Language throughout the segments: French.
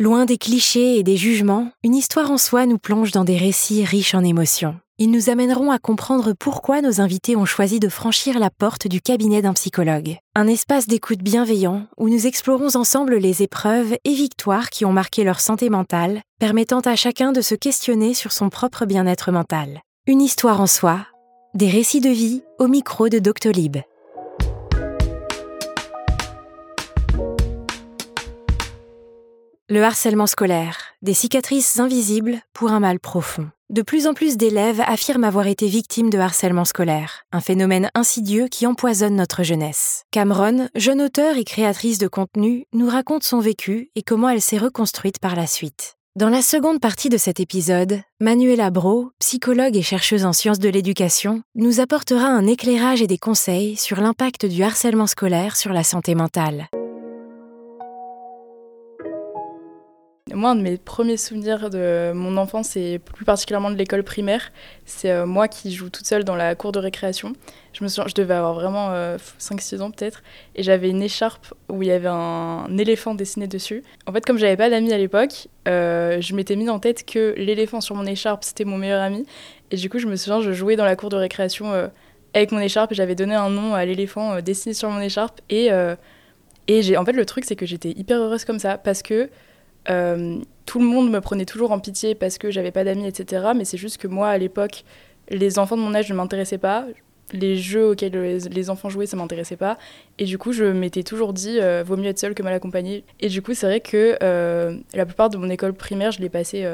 Loin des clichés et des jugements, une histoire en soi nous plonge dans des récits riches en émotions. Ils nous amèneront à comprendre pourquoi nos invités ont choisi de franchir la porte du cabinet d'un psychologue. Un espace d'écoute bienveillant où nous explorons ensemble les épreuves et victoires qui ont marqué leur santé mentale, permettant à chacun de se questionner sur son propre bien-être mental. Une histoire en soi, des récits de vie au micro de Doctolib. Le harcèlement scolaire, des cicatrices invisibles pour un mal profond. De plus en plus d'élèves affirment avoir été victimes de harcèlement scolaire, un phénomène insidieux qui empoisonne notre jeunesse. Cameron, jeune auteure et créatrice de contenu, nous raconte son vécu et comment elle s'est reconstruite par la suite. Dans la seconde partie de cet épisode, Manuela Bro, psychologue et chercheuse en sciences de l'éducation, nous apportera un éclairage et des conseils sur l'impact du harcèlement scolaire sur la santé mentale. Moi, un de mes premiers souvenirs de mon enfance, et plus particulièrement de l'école primaire, c'est euh, moi qui joue toute seule dans la cour de récréation. Je me souviens, je devais avoir vraiment 5-6 euh, ans peut-être, et j'avais une écharpe où il y avait un, éléphant dessiné dessus. En fait, comme j'avais pas d'amis à l'époque, euh, je m'étais mis en tête que l'éléphant sur mon écharpe, c'était mon meilleur ami. Et du coup, je me souviens, je jouais dans la cour de récréation avec mon écharpe, et j'avais donné un nom à l'éléphant dessiné sur mon écharpe. Et, en fait, le truc, c'est que j'étais hyper heureuse comme ça, parce que euh, tout le monde me prenait toujours en pitié parce que j'avais pas d'amis, etc. Mais c'est juste que moi, à l'époque, les enfants de mon âge ne m'intéressaient pas. Les jeux auxquels les, enfants jouaient, ça m'intéressait pas. Et du coup, je m'étais toujours dit, euh, vaut mieux être seule que mal accompagnée. Et du coup, c'est vrai que euh, la plupart de mon école primaire, je l'ai passé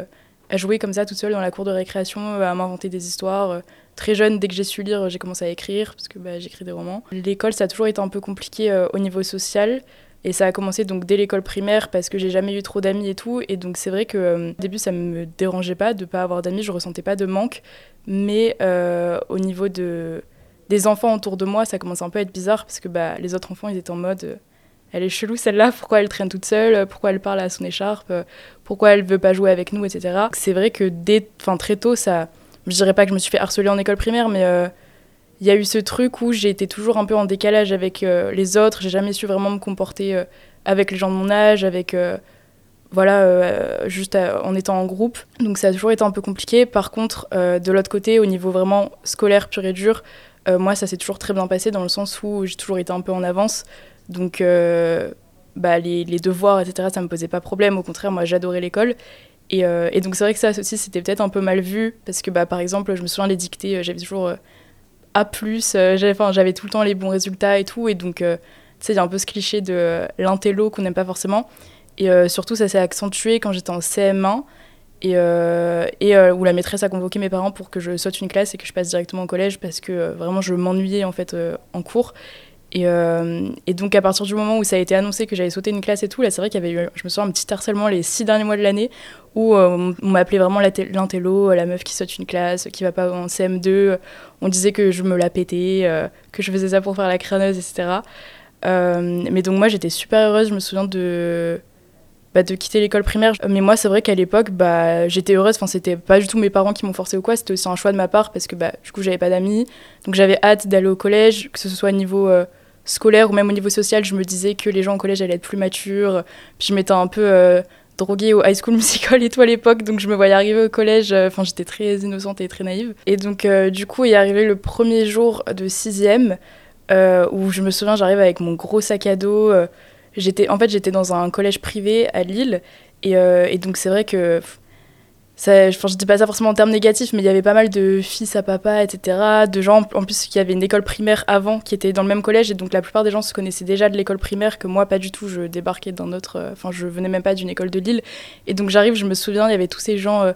à jouer comme ça, toute seule dans la cour de récréation, à m'inventer des histoires. Très jeune, dès que j'ai su lire, j'ai commencé à écrire, parce que bah, j'écris des romans. L'école, ça a toujours été un peu compliqué au niveau social. Et ça a commencé donc dès l'école primaire parce que j'ai jamais eu trop d'amis et tout. Et donc c'est vrai que euh, au début ça me dérangeait pas de pas avoir d'amis, je ressentais pas de manque. Mais euh, au niveau de, des enfants autour de moi, ça commençait un peu à être bizarre parce que bah, les autres enfants ils étaient en mode euh, elle est chelou celle-là, pourquoi elle traîne toute seule, pourquoi elle parle à son écharpe, pourquoi elle veut pas jouer avec nous, etc. C'est vrai que dès, très tôt, ça, je dirais pas que je me suis fait harceler en école primaire, mais il y a eu ce truc où j'ai été toujours un peu en décalage avec euh, les autres. J'ai jamais su vraiment me comporter euh, avec les gens de mon âge, avec euh, voilà, juste en étant en groupe. Donc ça a toujours été un peu compliqué. Par contre, de l'autre côté, au niveau vraiment scolaire pur et dur, moi ça s'est toujours très bien passé dans le sens où j'ai toujours été un peu en avance. Donc bah, les, les, devoirs, etc., ça me posait pas problème. Au contraire, moi j'adorais l'école. Et, et, donc c'est vrai que ça aussi c'était peut-être un peu mal vu parce que bah, par exemple, je me souviens les dictées, j'avais toujours a+, euh, j'avais tout le temps les bons résultats et tout, et donc, euh, tu sais, il y a un peu ce cliché de l'intello qu'on n'aime pas forcément. Et euh, surtout, ça s'est accentué quand j'étais en CM1, et, et où la maîtresse a convoqué mes parents pour que je saute une classe et que je passe directement au collège, parce que vraiment, je m'ennuyais, en fait, en cours. Et, et, donc à partir du moment où ça a été annoncé que j'allais sauter une classe et tout, là c'est vrai qu'il y avait eu, je me souviens, un petit harcèlement les six derniers mois de l'année où euh, on m'appelait vraiment l'intello, la meuf qui saute une classe, qui va pas en CM2. On disait que je me la pétais, euh, que je faisais ça pour faire la crâneuse, etc. Euh, mais donc moi j'étais super heureuse, je me souviens de, bah, de quitter l'école primaire. Mais moi c'est vrai qu'à l'époque bah, j'étais heureuse, enfin c'était pas du tout mes parents qui m'ont forcé ou quoi, c'était aussi un choix de ma part parce que bah, du coup j'avais pas d'amis. Donc j'avais hâte d'aller au collège, que ce soit au niveau scolaire ou même au niveau social, je me disais que les gens au collège allaient être plus matures. Puis je m'étais un peu droguée au high school musical et tout à l'époque, donc je me voyais arriver au collège, euh, enfin j'étais très innocente et très naïve. Et donc euh, du coup est arrivé le premier jour de sixième, euh, où je me souviens j'arrive avec mon gros sac à dos, j'étais, en fait j'étais dans un collège privé à Lille, et donc c'est vrai que je dis pas ça forcément en termes négatifs, mais il y avait pas mal de fils à papa, etc. De gens, en plus, qui avaient une école primaire avant, qui étaient dans le même collège, et donc la plupart des gens se connaissaient déjà de l'école primaire, que moi, pas du tout. Je débarquais d'un autre. Euh, enfin, je venais même pas d'une école de Lille. Et donc j'arrive, je me souviens, il y avait tous ces gens euh,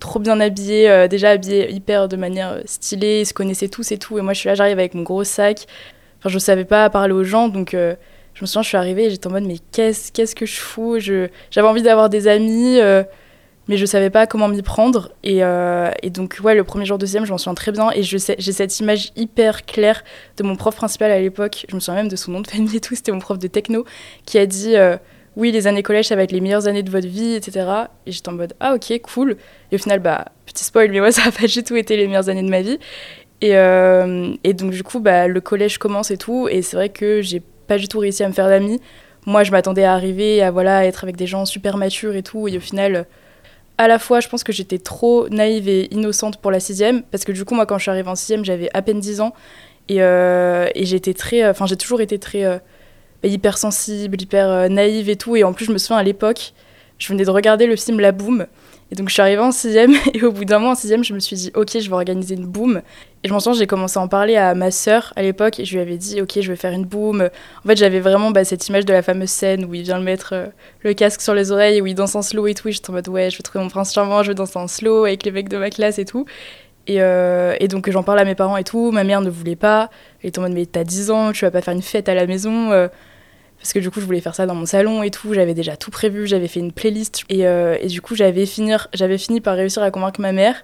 trop bien habillés, euh, déjà habillés hyper de manière stylée, ils se connaissaient tous et tout. Et moi, je suis là, j'arrive avec mon gros sac. Enfin, je savais pas parler aux gens, donc je me souviens, je suis arrivée et j'étais en mode, mais qu'est-ce, qu'est-ce que je fous? J'avais envie d'avoir des amis mais je savais pas comment m'y prendre. Et, euh, donc, ouais, le premier jour de deuxième, je m'en souviens très bien. Et j'ai cette image hyper claire de mon prof principal à l'époque. Je me souviens même de son nom de famille et tout. C'était mon prof de techno qui a dit euh, Oui, les années collège, ça va être les meilleures années de votre vie, etc. Et j'étais en mode Ah, ok, cool. Et au final, bah, petit spoil, mais moi, ça a pas du tout été les meilleures années de ma vie. Et, euh, donc, du coup, bah, le collège commence et tout. Et c'est vrai que j'ai pas du tout réussi à me faire d'amis moi, je m'attendais à arriver, à voilà, être avec des gens super matures et tout. Et au final, à la fois, je pense que j'étais trop naïve et innocente pour la sixième, parce que du coup, moi, quand je suis arrivée en sixième, j'avais à peine 10 ans. Et, euh, et j'étais très. Enfin, j'ai toujours été très. Euh, hyper sensible, hyper naïve et tout. Et en plus, je me souviens à l'époque, je venais de regarder le film La Boom. Et donc je suis arrivée en sixième et au bout d'un mois en sixième, je me suis dit ok, je vais organiser une boom. Et je m'en souviens, j'ai commencé à en parler à ma sœur à l'époque et je lui avais dit ok, je vais faire une boom. En fait, j'avais vraiment bah, cette image de la fameuse scène où il vient le mettre euh, le casque sur les oreilles où il danse en slow et tout. Et j'étais en mode ouais, je vais trouver mon prince charmant, je vais danser en slow avec les mecs de ma classe et tout. Et, euh, et donc j'en parle à mes parents et tout. Ma mère ne voulait pas. Elle était en mode mais t'as 10 ans, tu vas pas faire une fête à la maison. Euh parce que du coup je voulais faire ça dans mon salon et tout, j'avais déjà tout prévu, j'avais fait une playlist et, du coup j'avais fini par réussir à convaincre ma mère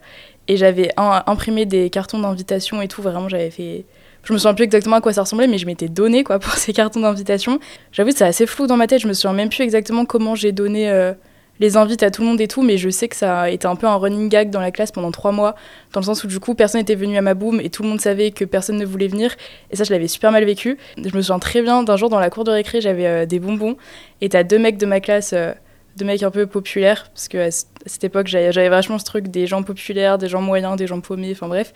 et j'avais imprimé des cartons d'invitation et tout, vraiment j'avais fait... Je me souviens plus exactement à quoi ça ressemblait, mais je m'étais donné quoi pour ces cartons d'invitation. J'avoue c'est assez flou dans ma tête, je me souviens même plus exactement comment j'ai donné euh, les invites à tout le monde et tout, mais je sais que ça a été un peu un running gag dans la classe pendant trois mois, dans le sens où du coup personne n'était venu à ma boum et tout le monde savait que personne ne voulait venir, et ça je l'avais super mal vécu. Je me souviens très bien d'un jour dans la cour de récré, j'avais euh, des bonbons, et t'as deux mecs de ma classe. Euh, deux mecs un peu populaires, parce que à cette époque, j'avais vachement ce truc des gens populaires, des gens moyens, des gens paumés, enfin bref.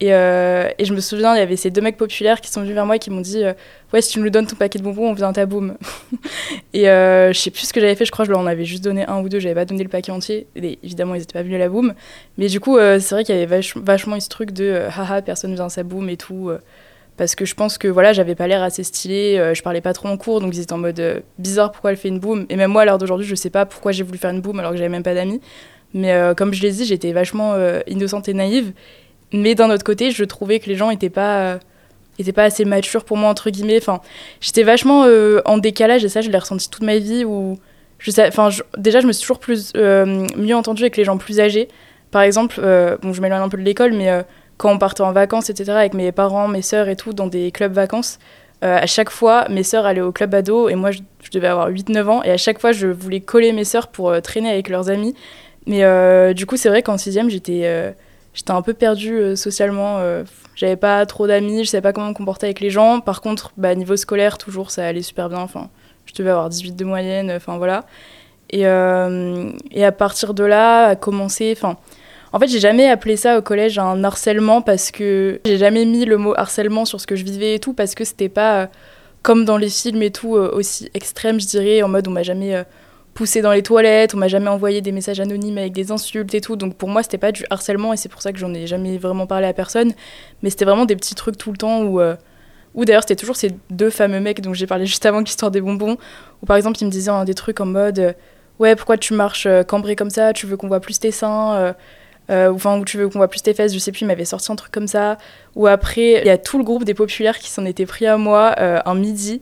Et, euh, et, je me souviens, il y avait ces deux mecs populaires qui sont venus vers moi et qui m'ont dit euh, Ouais, si tu nous donnes ton paquet de bonbons, on vient à boum. et euh, je sais plus ce que j'avais fait, je crois que je leur en avais juste donné un ou deux, j'avais pas donné le paquet entier. Évidemment, ils étaient pas venus à la boum. Mais du coup, c'est vrai qu'il y avait vachement ce truc de Haha, personne vient à sa boum et tout parce que je pense que voilà j'avais pas l'air assez stylé euh, je parlais pas trop en cours donc ils étaient en mode euh, bizarre pourquoi elle fait une boom et même moi à l'heure d'aujourd'hui je sais pas pourquoi j'ai voulu faire une boom alors que j'avais même pas d'amis. Mais euh, comme je l'ai dit j'étais vachement innocente et naïve. Mais d'un autre côté je trouvais que les gens étaient pas étaient pas assez matures pour moi entre guillemets. Enfin j'étais vachement en décalage et ça je l'ai ressenti toute ma vie où je sais enfin déjà je me suis toujours plus mieux entendue avec les gens plus âgés. Par exemple bon je m'éloigne un peu de l'école mais quand on partait en vacances, etc., avec mes parents, mes sœurs et tout, dans des clubs vacances, euh, à chaque fois, mes sœurs allaient au club ado et moi, je, devais avoir 8-9 ans. Et à chaque fois, je voulais coller mes sœurs pour euh, traîner avec leurs amis. Mais euh, du coup, c'est vrai qu'en sixième, j'étais j'étais un peu perdue socialement. J'avais pas trop d'amis, je savais pas comment me comporter avec les gens. Par contre, bah, niveau scolaire, toujours, ça allait super bien. Enfin, je devais avoir 18 de moyenne, enfin voilà. Et, et à partir de là, à commencer... Enfin, en fait, j'ai jamais appelé ça au collège un harcèlement parce que j'ai jamais mis le mot harcèlement sur ce que je vivais et tout parce que c'était pas euh, comme dans les films et tout euh, aussi extrême, je dirais, en mode on m'a jamais euh, poussé dans les toilettes, on m'a jamais envoyé des messages anonymes avec des insultes et tout. Donc pour moi, c'était pas du harcèlement et c'est pour ça que j'en ai jamais vraiment parlé à personne. Mais c'était vraiment des petits trucs tout le temps où. Ou d'ailleurs, c'était toujours ces deux fameux mecs dont j'ai parlé juste avant, l'histoire des bonbons, où par exemple, ils me disaient des trucs en mode Ouais, pourquoi tu marches cambré comme ça? Tu veux qu'on voit plus tes seins euh, enfin où tu veux qu'on voit plus tes fesses, je sais plus, il m'avait sorti un truc comme ça. Ou après, il y a tout le groupe des populaires qui s'en étaient pris à moi euh, un midi.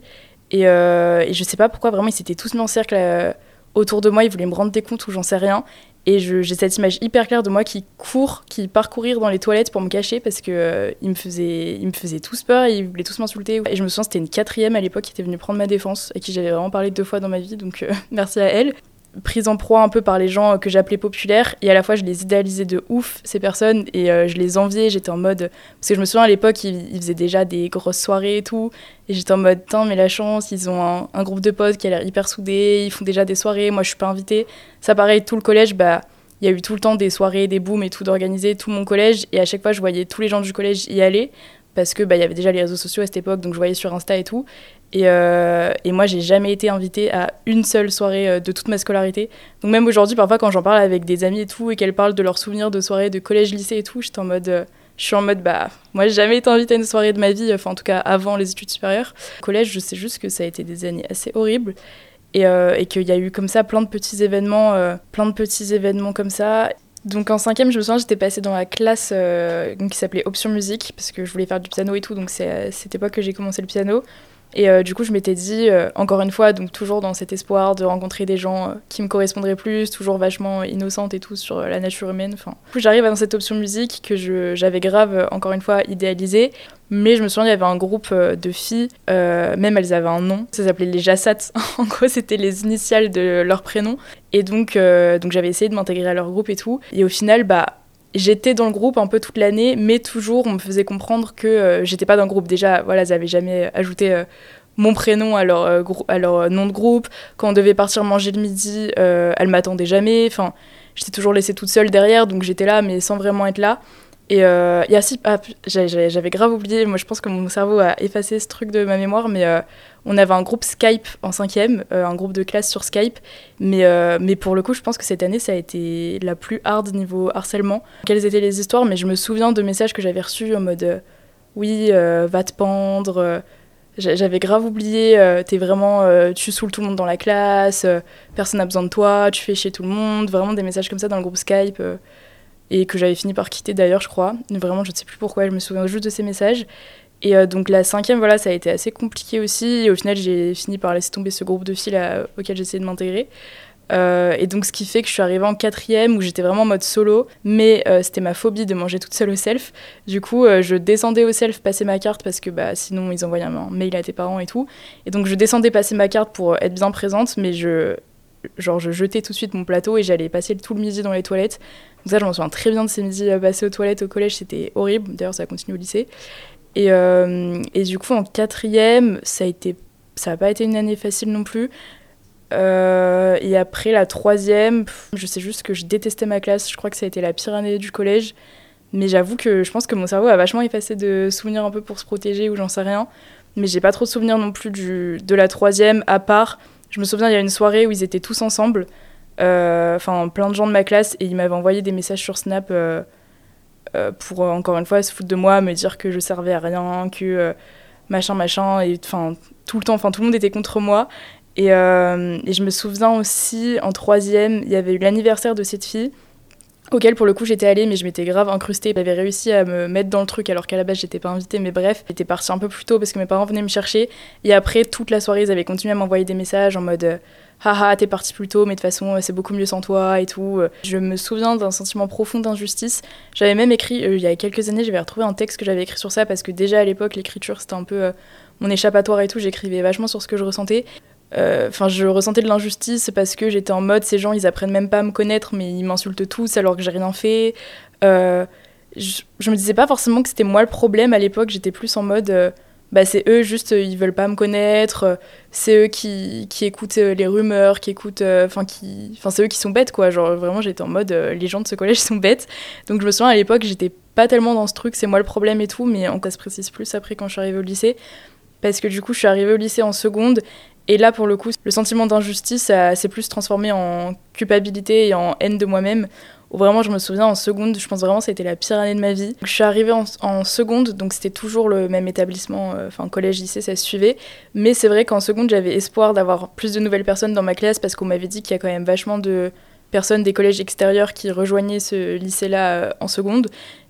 Et, euh, je sais pas pourquoi, vraiment, ils s'étaient tous mis en cercle euh, autour de moi, ils voulaient me rendre des comptes ou j'en sais rien. Et j'ai cette image hyper claire de moi qui court, qui parcourir dans les toilettes pour me cacher parce que ils me faisaient, me faisaient tous peur, ils voulaient tous m'insulter. Et je me souviens, c'était une quatrième à l'époque qui était venue prendre ma défense et qui j'avais vraiment parlé deux fois dans ma vie, donc merci à elle prise en proie un peu par les gens que j'appelais populaires et à la fois je les idéalisais de ouf ces personnes et euh, je les enviais j'étais en mode parce que je me souviens à l'époque ils, faisaient déjà des grosses soirées et tout et j'étais en mode tiens mais la chance ils ont un, groupe de potes qui a l'air hyper soudé ils font déjà des soirées moi je suis pas invitée. Ça pareil tout le collège bah il y a eu tout le temps des soirées des booms et tout d'organiser tout mon collège et à chaque fois je voyais tous les gens du collège y aller parce que bah, il y avait déjà les réseaux sociaux à cette époque donc je voyais sur Insta et tout et, euh, et, moi, j'ai jamais été invitée à une seule soirée euh, de toute ma scolarité. Donc même aujourd'hui, parfois, quand j'en parle avec des amis et tout, et qu'elles parlent de leurs souvenirs de soirées de collège, lycée et tout, j'étais en mode, euh, je suis en mode, bah, moi, j'ai jamais été invitée à une soirée de ma vie, enfin, en tout cas, avant les études supérieures. collège, je sais juste que ça a été des années assez horribles. Et, et qu'il y a eu comme ça plein de petits événements, plein de petits événements comme ça. Donc en cinquième, je me souviens, j'étais passée dans la classe qui s'appelait Option Musique, parce que je voulais faire du piano et tout, donc c'est à cette époque que j'ai commencé le piano. Et euh, du coup, je m'étais dit, euh, encore une fois, donc toujours dans cet espoir de rencontrer des gens euh, qui me correspondraient plus, toujours vachement innocente et tout sur la nature humaine. Enfin, du coup, j'arrive dans cette option musique que j'avais grave, encore une fois, idéalisée. Mais je me souviens, il y avait un groupe de filles, même elles avaient un nom, ça s'appelait les Jassat. en gros, c'était les initiales de leur prénom. Et donc, donc j'avais essayé de m'intégrer à leur groupe et tout. Et au final, bah, j'étais dans le groupe un peu toute l'année, mais toujours on me faisait comprendre que euh, j'étais pas dans le groupe. Déjà, voilà, ils n'avaient jamais ajouté euh, mon prénom à leur, à leur nom de groupe. Quand on devait partir manger le midi, elles m'attendaient jamais. Enfin, j'étais toujours laissée toute seule derrière, donc j'étais là, mais sans vraiment être là. Et euh, si, ah, j'avais grave oublié, moi je pense que mon cerveau a effacé ce truc de ma mémoire, mais euh, on avait un groupe Skype en cinquième, euh, un groupe de classe sur Skype, mais, mais pour le coup je pense que cette année ça a été la plus hard niveau harcèlement. Quelles étaient les histoires, mais je me souviens de messages que j'avais reçus en mode oui, va te pendre. J'avais grave oublié, t'es vraiment, tu saoules tout le monde dans la classe, personne n'a besoin de toi, tu fais chier tout le monde, vraiment des messages comme ça dans le groupe Skype et que j'avais fini par quitter d'ailleurs, je crois. Vraiment, je ne sais plus pourquoi, je me souviens juste de ces messages. Et euh, donc la cinquième, voilà, ça a été assez compliqué aussi. Et au final, j'ai fini par laisser tomber ce groupe de filles là, auquel j'essayais de m'intégrer. Euh, et donc ce qui fait que je suis arrivée en quatrième où j'étais vraiment en mode solo, mais euh, c'était ma phobie de manger toute seule au self. Du coup, je descendais au self passer ma carte parce que bah, sinon ils envoyaient un mail à tes parents et tout. Et donc je descendais passer ma carte pour être bien présente, mais je, genre, je jetais tout de suite mon plateau et j'allais passer tout le midi dans les toilettes donc ça, je m'en souviens très bien de ces midis passés aux toilettes au collège, c'était horrible. D'ailleurs, ça a continué au lycée. Et, euh, et, du coup, en quatrième, ça a été, ça n'a pas été une année facile non plus. Euh, et après la troisième, je sais juste que je détestais ma classe. Je crois que ça a été la pire année du collège. Mais j'avoue que je pense que mon cerveau a vachement effacé de souvenirs un peu pour se protéger ou j'en sais rien. Mais j'ai pas trop de souvenirs non plus du, de la troisième, à part, je me souviens, il y a une soirée où ils étaient tous ensemble. Euh, enfin plein de gens de ma classe, et ils m'avaient envoyé des messages sur Snap euh, euh, pour encore une fois se foutre de moi, me dire que je servais à rien, que machin machin, et enfin tout le temps, enfin tout le monde était contre moi. Et, et, je me souviens aussi, en troisième, il y avait eu l'anniversaire de cette fille, auquel pour le coup j'étais allée, mais je m'étais grave incrustée. J'avais réussi à me mettre dans le truc alors qu'à la base j'étais pas invitée, mais bref, j'étais partie un peu plus tôt parce que mes parents venaient me chercher. Et après, toute la soirée, ils avaient continué à m'envoyer des messages en mode haha, t'es parti plus tôt, mais de toute façon, c'est beaucoup mieux sans toi et tout. Je me souviens d'un sentiment profond d'injustice. J'avais même écrit, euh, il y a quelques années, j'avais retrouvé un texte que j'avais écrit sur ça parce que déjà à l'époque, l'écriture c'était un peu euh, mon échappatoire et tout. J'écrivais vachement sur ce que je ressentais. Euh, enfin, je ressentais de l'injustice parce que j'étais en mode, ces gens, ils apprennent même pas à me connaître, mais ils m'insultent tous alors que j'ai rien fait. je, je, me disais pas forcément que c'était moi le problème à l'époque, j'étais plus en mode bah, c'est eux juste euh, ils veulent pas me connaître. Euh, c'est eux qui, qui, écoutent euh, les rumeurs qui écoutent enfin qui c'est eux qui sont bêtes quoi. Genre vraiment j'étais en mode les gens de ce collège sont bêtes. Donc je me souviens à l'époque j'étais pas tellement dans ce truc c'est moi le problème et tout mais on se précise plus après quand je suis arrivée au lycée. Parce que du coup je suis arrivée au lycée en seconde et là pour le coup le sentiment d'injustice s'est plus transformé en culpabilité et en haine de moi-même vraiment je me souviens en seconde, je pense vraiment que c'était la pire année de ma vie. Je suis arrivée en, seconde, donc c'était toujours le même établissement, euh, enfin collège, lycée, ça se suivait. Mais c'est vrai qu'en seconde, j'avais espoir d'avoir plus de nouvelles personnes dans ma classe parce qu'on m'avait dit qu'il y a quand même vachement de personnes des collèges extérieurs qui rejoignaient ce lycée-là euh, en seconde.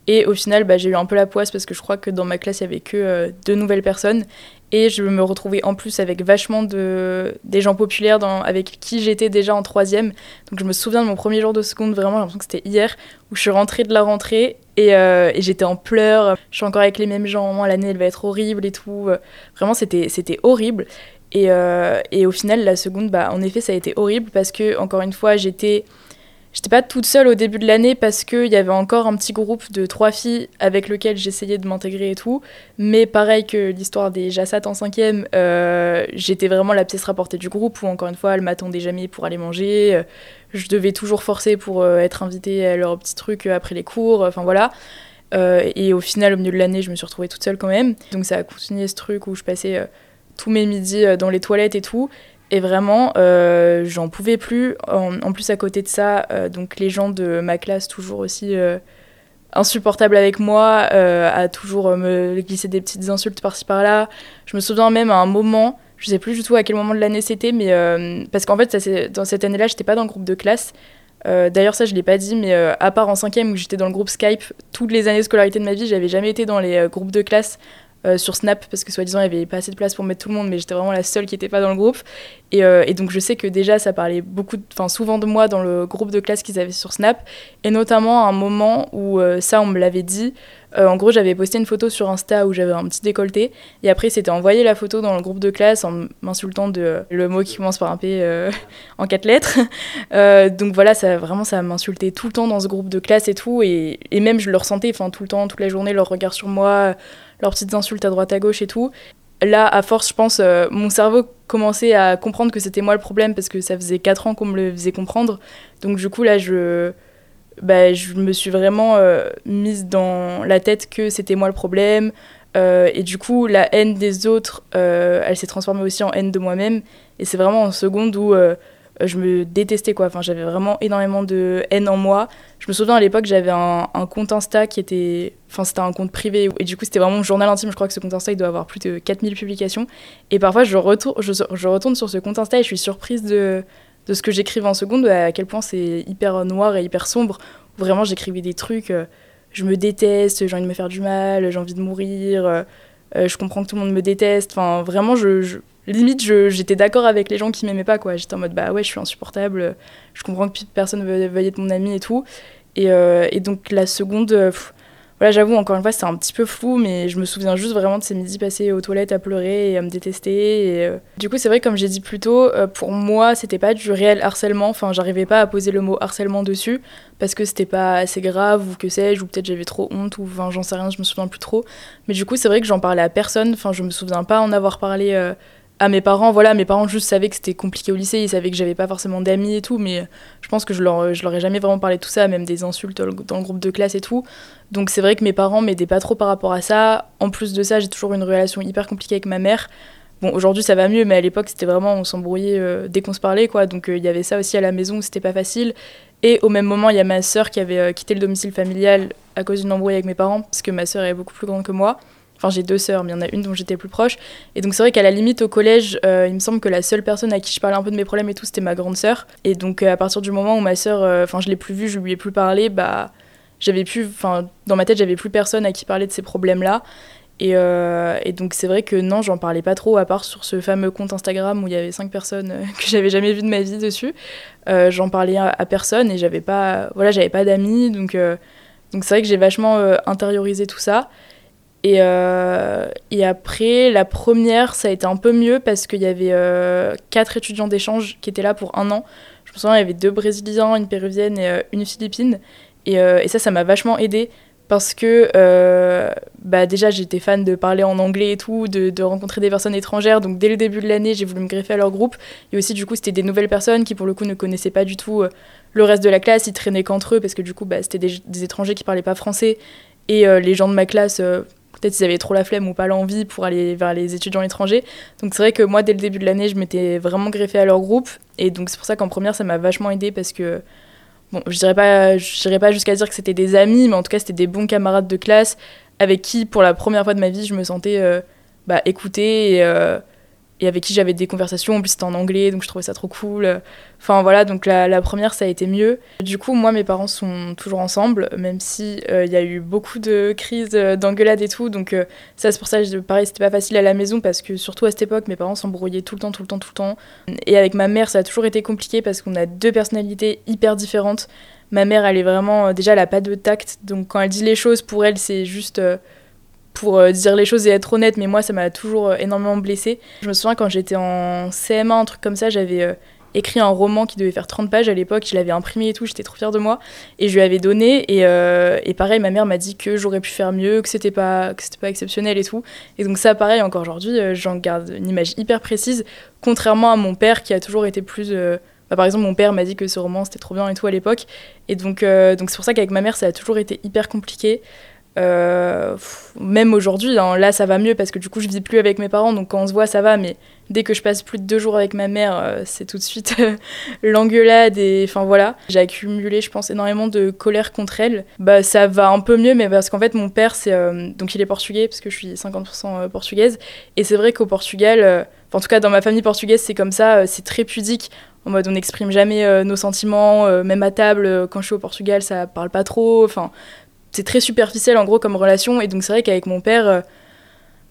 Et au final, bah, j'ai eu un peu la poisse parce que je crois que dans ma classe, il n'y avait que euh, deux nouvelles personnes. Et je me retrouvais en plus avec vachement de, des gens populaires avec qui j'étais déjà en troisième. Donc je me souviens de mon premier jour de seconde, vraiment, j'ai l'impression que c'était hier, où je suis rentrée de la rentrée et, euh, j'étais en pleurs. Je suis encore avec les mêmes gens, l'année elle va être horrible et tout. Vraiment, c'était, horrible. Et, euh, et, au final, la seconde, bah, en effet, ça a été horrible parce que, encore une fois, j'étais J'étais pas toute seule au début de l'année parce qu'il y avait encore un petit groupe de trois filles avec lequel j'essayais de m'intégrer et tout. Mais pareil que l'histoire des Jassat en cinquième, euh, j'étais vraiment la pièce rapportée du groupe où encore une fois, elles m'attendaient jamais pour aller manger. Euh, je devais toujours forcer pour euh, être invitée à leur petit truc après les cours. Enfin voilà. et au final, au milieu de l'année, je me suis retrouvée toute seule quand même. Donc ça a continué ce truc où je passais tous mes midis dans les toilettes et tout. Et vraiment, euh, j'en pouvais plus. En, plus, à côté de ça, euh, donc les gens de ma classe, toujours aussi euh, insupportables avec moi, à toujours me glisser des petites insultes par-ci par-là. Je me souviens même à un moment, je sais plus du tout à quel moment de l'année c'était, mais parce qu'en fait, dans cette année-là, j'étais pas dans le groupe de classe. D'ailleurs, ça, je l'ai pas dit, mais à part en cinquième où j'étais dans le groupe Skype, toutes les années de scolarité de ma vie, j'avais jamais été dans les groupes de classe euh, sur Snap parce que soi-disant il n'y avait pas assez de place pour mettre tout le monde, mais j'étais vraiment la seule qui n'était pas dans le groupe. Et, euh, et, donc je sais que déjà ça parlait beaucoup, enfin souvent de moi dans le groupe de classe qu'ils avaient sur Snap, et notamment à un moment où euh, ça on me l'avait dit. En gros, j'avais posté une photo sur Insta où j'avais un petit décolleté, et après, c'était envoyé la photo dans le groupe de classe en m'insultant de le mot qui commence par un P en quatre lettres. donc voilà, ça vraiment, ça m'insultait tout le temps dans ce groupe de classe et tout, et, et même je le ressentais, enfin tout le temps, toute la journée, leur regard sur moi, leurs petites insultes à droite à gauche et tout. là, à force, je pense, mon cerveau commençait à comprendre que c'était moi le problème parce que ça faisait 4 ans qu'on me le faisait comprendre. Donc du coup, là, je, bah, je me suis vraiment mise dans la tête que c'était moi le problème. et du coup, la haine des autres, elle s'est transformée aussi en haine de moi-même. Et c'est vraiment en seconde où euh, je me détestais quoi. Enfin, j'avais vraiment énormément de haine en moi. Je me souviens à l'époque, j'avais un, compte Insta qui était. Enfin, c'était un compte privé. Et du coup, c'était vraiment mon journal intime. Je crois que ce compte Insta, il doit avoir plus de 4000 publications. Et parfois, je, retourne, je, retourne sur ce compte Insta et je suis surprise de, de ce que j'écrivais en seconde, à quel point c'est hyper noir et hyper sombre. Vraiment, j'écrivais des trucs. Euh, je me déteste, j'ai envie de me faire du mal, j'ai envie de mourir. Euh, je comprends que tout le monde me déteste. Enfin, vraiment, je limite j'étais d'accord avec les gens qui m'aimaient pas quoi j'étais en mode bah ouais je suis insupportable je comprends que personne ne veuille être mon ami et tout et, euh, et donc la seconde euh, voilà j'avoue encore une fois c'est un petit peu flou mais je me souviens juste vraiment de ces midis passés aux toilettes à pleurer et à me détester et euh, du coup c'est vrai comme j'ai dit plus tôt pour moi c'était pas du réel harcèlement. Enfin j'arrivais pas à poser le mot harcèlement dessus parce que c'était pas assez grave ou que sais-je ou peut-être j'avais trop honte ou enfin j'en sais rien je me souviens plus trop. Mais du coup c'est vrai que j'en parlais à personne. Enfin je me souviens pas en avoir parlé à mes parents, voilà, mes parents juste savaient que c'était compliqué au lycée, ils savaient que j'avais pas forcément d'amis et tout, mais je pense que je leur, je leur ai jamais vraiment parlé de tout ça, même des insultes dans le groupe de classe et tout. Donc c'est vrai que mes parents m'aidaient pas trop par rapport à ça. En plus de ça, j'ai toujours une relation hyper compliquée avec ma mère. Bon, aujourd'hui ça va mieux, mais à l'époque c'était vraiment, on s'embrouillait euh, dès qu'on se parlait, quoi. Donc euh, il y avait ça aussi à la maison, c'était pas facile. Et au même moment, il y a ma sœur qui avait euh, quitté le domicile familial à cause d'une embrouille avec mes parents, parce que ma sœur est beaucoup plus grande que moi. Enfin, j'ai deux sœurs, mais il y en a une dont j'étais plus proche. Et donc, c'est vrai qu'à la limite, au collège, euh, il me semble que la seule personne à qui je parlais un peu de mes problèmes et tout, c'était ma grande sœur. Et donc, euh, à partir du moment où ma sœur, euh, enfin, je l'ai plus vue, je lui ai plus parlé, bah, j'avais plus, enfin, dans ma tête, j'avais plus personne à qui parler de ces problèmes-là. Et, donc, c'est vrai que non, j'en parlais pas trop, à part sur ce fameux compte Instagram où il y avait cinq personnes que j'avais jamais vues de ma vie dessus. j'en parlais à, à, personne et j'avais pas, voilà, j'avais pas d'amis. Donc, donc c'est vrai que j'ai vachement intériorisé tout ça. Et, euh, et, après, la première, ça a été un peu mieux parce qu'il y avait euh, quatre étudiants d'échange qui étaient là pour un an. Je me souviens, il y avait deux Brésiliens, une Péruvienne et euh, une Philippine. Et, ça, ça m'a vachement aidé parce que bah déjà, j'étais fan de parler en anglais et tout, de, rencontrer des personnes étrangères. Donc dès le début de l'année, j'ai voulu me greffer à leur groupe. Et aussi, du coup, c'était des nouvelles personnes qui, pour le coup, ne connaissaient pas du tout le reste de la classe. Ils traînaient qu'entre eux parce que, du coup, bah, c'était des, étrangers qui parlaient pas français. Et les gens de ma classe peut-être ils avaient trop la flemme ou pas l'envie pour aller vers les étudiants étrangers. Donc c'est vrai que moi, dès le début de l'année, je m'étais vraiment greffée à leur groupe. Et donc c'est pour ça qu'en première, ça m'a vachement aidé parce que, bon, je dirais pas, pas jusqu'à dire que c'était des amis, mais en tout cas, c'était des bons camarades de classe avec qui, pour la première fois de ma vie, je me sentais euh, bah, écoutée euh, et avec qui j'avais des conversations. En plus, c'était en anglais, donc je trouvais ça trop cool. Enfin voilà, donc la, première, ça a été mieux. Du coup, moi, mes parents sont toujours ensemble, même si euh, il y a eu beaucoup de crises euh, d'engueulades et tout. Donc euh, ça, c'est pour ça, que pareil, c'était pas facile à la maison parce que surtout à cette époque, mes parents s'embrouillaient tout le temps, tout le temps, tout le temps. Et avec ma mère, ça a toujours été compliqué parce qu'on a deux personnalités hyper différentes. Ma mère, elle est vraiment, déjà, elle a pas de tact. Donc quand elle dit les choses, pour elle, c'est juste pour euh, dire les choses et être honnête, mais moi, ça m'a toujours euh, énormément blessée. Je me souviens quand j'étais en CM1, un truc comme ça, j'avais euh, écrit un roman qui devait faire 30 pages à l'époque, je l'avais imprimé et tout, j'étais trop fière de moi, et je lui avais donné, et, pareil, ma mère m'a dit que j'aurais pu faire mieux, que c'était pas, pas exceptionnel et tout. Et donc ça, pareil, encore aujourd'hui, j'en garde une image hyper précise, contrairement à mon père qui a toujours été plus... Bah, par exemple, mon père m'a dit que ce roman c'était trop bien et tout à l'époque. Et donc, donc c'est pour ça qu'avec ma mère, ça a toujours été hyper compliqué. Euh, même aujourd'hui, hein, là ça va mieux parce que du coup je vis plus avec mes parents, donc quand on se voit ça va, mais dès que je passe plus de deux jours avec ma mère, euh, c'est tout de suite l'engueulade et enfin voilà. J'ai accumulé, je pense, énormément de colère contre elle. Bah ça va un peu mieux, mais parce qu'en fait mon père c'est euh, donc il est portugais parce que je suis 50% portugaise et c'est vrai qu'au Portugal, en tout cas dans ma famille portugaise c'est comme ça, c'est très pudique. En mode on n'exprime jamais nos sentiments, même à table quand je suis au Portugal ça parle pas trop. Enfin c'est très superficiel en gros comme relation. Et donc c'est vrai qu'avec mon père, euh,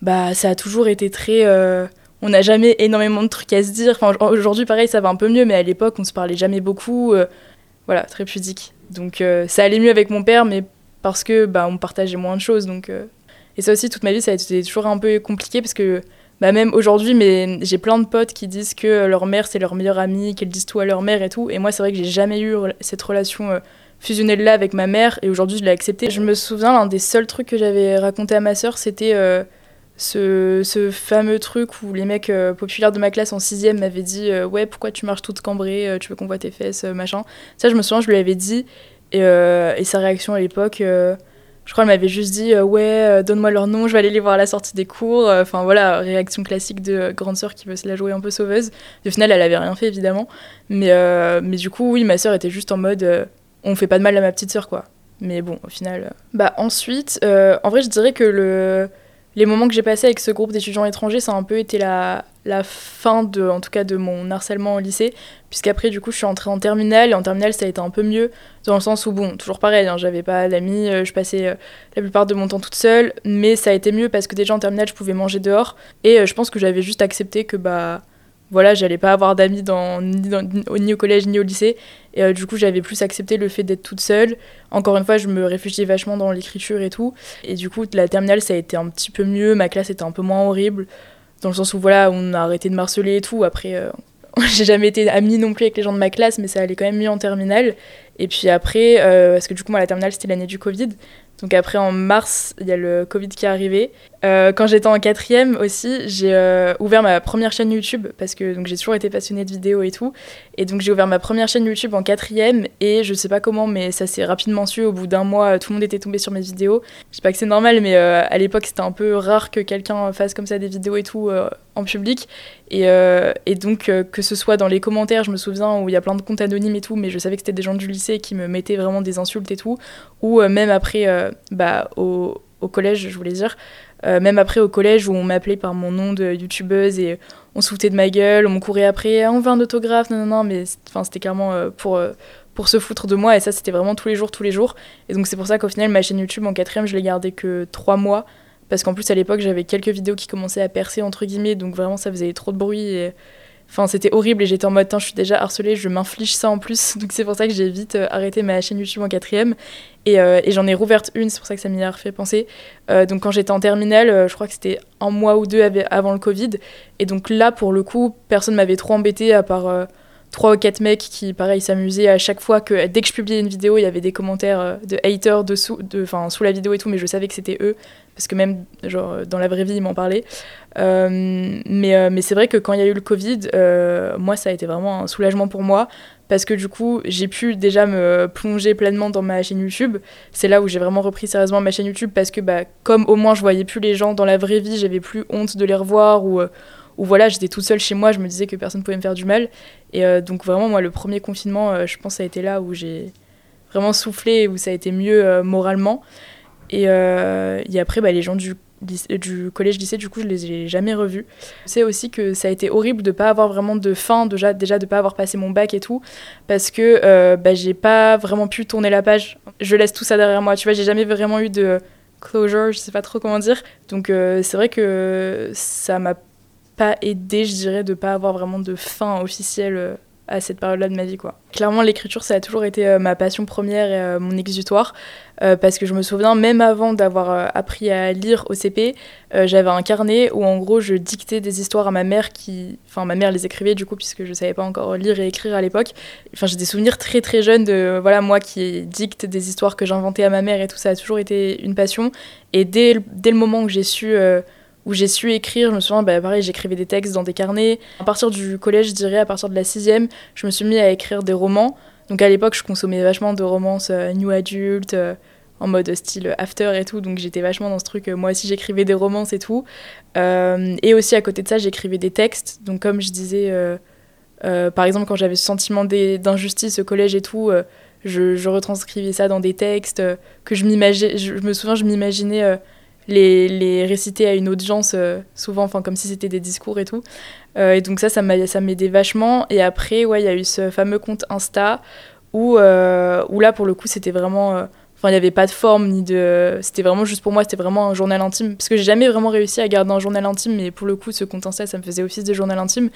bah ça a toujours été très. Euh, on n'a jamais énormément de trucs à se dire. Enfin, aujourd'hui, pareil, ça va un peu mieux, mais à l'époque, on se parlait jamais beaucoup. Euh, voilà, très pudique. Donc ça allait mieux avec mon père, mais parce que bah, on partageait moins de choses. Donc, Et ça aussi, toute ma vie, ça a été toujours un peu compliqué parce que bah, même aujourd'hui, mais j'ai plein de potes qui disent que leur mère, c'est leur meilleure amie, qu'elles disent tout à leur mère et tout. Et moi, c'est vrai que j'ai jamais eu cette relation fusionner là avec ma mère et aujourd'hui je l'ai accepté. Je me souviens, l'un des seuls trucs que j'avais raconté à ma sœur, c'était euh, ce, ce, fameux truc où les mecs populaires de ma classe en sixième m'avaient dit ouais pourquoi tu marches toute cambrée, tu veux qu'on voit tes fesses, machin. Ça je me souviens, je lui avais dit et, et sa réaction à l'époque je crois qu'elle m'avait juste dit ouais euh, donne-moi leur nom je vais aller les voir à la sortie des cours enfin voilà réaction classique de grande sœur qui veut se la jouer un peu sauveuse et au final elle avait rien fait évidemment mais euh, mais du coup oui ma sœur était juste en mode euh, on fait pas de mal à ma petite sœur quoi. Mais bon au final bah ensuite en vrai je dirais que le les moments que j'ai passés avec ce groupe d'étudiants étrangers, ça a un peu été la, la fin de, en tout cas, de mon harcèlement au lycée, puisqu'après, du coup, je suis entrée en terminale, et en terminale, ça a été un peu mieux, dans le sens où, bon, toujours pareil, hein, j'avais pas d'amis, euh, je passais euh, la plupart de mon temps toute seule, mais ça a été mieux parce que déjà en terminale, je pouvais manger dehors, et euh, je pense que j'avais juste accepté que, bah, voilà, j'allais pas avoir d'amis dans, ni, au collège ni au lycée. Et euh, du coup, j'avais plus accepté le fait d'être toute seule. Encore une fois, je me réfugiais vachement dans l'écriture et tout. Et du coup, la terminale, ça a été un petit peu mieux. Ma classe était un peu moins horrible. Dans le sens où, voilà, on a arrêté de marceler et tout. Après, euh, j'ai jamais été amie non plus avec les gens de ma classe, mais ça allait quand même mieux en terminale. Et puis après, euh, parce que du coup, moi, la terminale, c'était l'année du Covid. Donc après, en mars, il y a le Covid qui est arrivé. Euh, quand j'étais en quatrième aussi, j'ai euh, ouvert ma première chaîne YouTube parce que j'ai toujours été passionnée de vidéo et tout. Et donc j'ai ouvert ma première chaîne YouTube en quatrième et je sais pas comment, mais ça s'est rapidement su. Au bout d'un mois, tout le monde était tombé sur mes vidéos. Je sais pas que c'est normal, mais euh, à l'époque c'était un peu rare que quelqu'un fasse comme ça des vidéos et tout en public. Et, donc que ce soit dans les commentaires, je me souviens où il y a plein de comptes anonymes et tout, mais je savais que c'était des gens du lycée qui me mettaient vraiment des insultes et tout. Ou même après, bah au collège, je voulais dire. Euh, même après au collège où on m'appelait par mon nom de youtubeuse et on se foutait de ma gueule, on me courait après, ah, on veut un autographe, non, non, non, mais c'était clairement euh, pour, euh, pour se foutre de moi et ça c'était vraiment tous les jours, tous les jours. Et donc c'est pour ça qu'au final ma chaîne YouTube en quatrième je l'ai gardée que trois mois parce qu'en plus à l'époque j'avais quelques vidéos qui commençaient à percer entre guillemets donc vraiment ça faisait trop de bruit Enfin, c'était horrible et j'étais en mode, je suis déjà harcelée, je m'inflige ça en plus. Donc c'est pour ça que j'ai vite euh, arrêté ma chaîne YouTube en quatrième. Et, euh, et j'en ai rouverte une, c'est pour ça que ça m'y a refait penser. Euh, donc quand j'étais en terminale, je crois que c'était un mois ou deux avant le Covid. Et donc là, pour le coup, personne m'avait trop embêté à part trois ou quatre mecs qui, pareil, s'amusaient à chaque fois que dès que je publiais une vidéo, il y avait des commentaires de haters dessous, de, sous la vidéo et tout, mais je savais que c'était eux parce que même genre dans la vraie vie, ils m'en parlaient. Euh, mais euh, mais c'est vrai que quand il y a eu le Covid, euh, moi, ça a été vraiment un soulagement pour moi parce que du coup, j'ai pu déjà me plonger pleinement dans ma chaîne YouTube. C'est là où j'ai vraiment repris sérieusement ma chaîne YouTube parce que bah, comme au moins je voyais plus les gens dans la vraie vie, j'avais plus honte de les revoir ou ou voilà, j'étais toute seule chez moi, je me disais que personne pouvait me faire du mal. Et donc vraiment, moi, le premier confinement, je pense, ça a été là où j'ai vraiment soufflé, où ça a été mieux moralement. Et, euh, et après, bah, les gens du, du collège-lycée, du coup, je les ai jamais revus. Je sais aussi que ça a été horrible de pas avoir vraiment de fin, déjà, déjà de pas avoir passé mon bac et tout, parce que euh, bah, j'ai pas vraiment pu tourner la page. Je laisse tout ça derrière moi, tu vois, j'ai jamais vraiment eu de closure, je sais pas trop comment dire. Donc euh, c'est vrai que ça m'a pas aidé, je dirais, de pas avoir vraiment de fin officielle à cette période-là de ma vie. Quoi. Clairement, l'écriture, ça a toujours été euh, ma passion première et euh, mon exutoire, euh, parce que je me souviens, même avant d'avoir appris à lire au CP, j'avais un carnet où en gros je dictais des histoires à ma mère qui... Enfin, ma mère les écrivait du coup, puisque je savais pas encore lire et écrire à l'époque. Enfin, j'ai des souvenirs très très jeunes de, voilà, moi qui dicte des histoires que j'inventais à ma mère et tout, ça a toujours été une passion. Et dès, dès le moment où j'ai su où j'ai su écrire. Je me souviens, bah, pareil, j'écrivais des textes dans des carnets. À partir du collège, je dirais, à partir de la sixième, je me suis mis à écrire des romans. Donc à l'époque, je consommais vachement de romances euh, new adult, euh, en mode style after et tout. Donc j'étais vachement dans ce truc. Euh, moi aussi, j'écrivais des romances et tout. et aussi, à côté de ça, j'écrivais des textes. Donc comme je disais, par exemple, quand j'avais ce sentiment d'injustice au collège et tout, je, retranscrivais ça dans des textes que je m'imaginais. Je, me souviens, je m'imaginais les, les réciter à une audience, euh, souvent, enfin comme si c'était des discours et tout. Euh, et donc ça, ça m'aidait vachement. Et après, ouais, il y a eu ce fameux compte Insta où, euh, où là, pour le coup, c'était vraiment... Enfin, il n'y avait pas de forme, ni de... C'était vraiment juste pour moi, c'était vraiment un journal intime. Parce que j'ai jamais vraiment réussi à garder un journal intime, mais pour le coup, ce compte Insta, ça me faisait office de journal intime.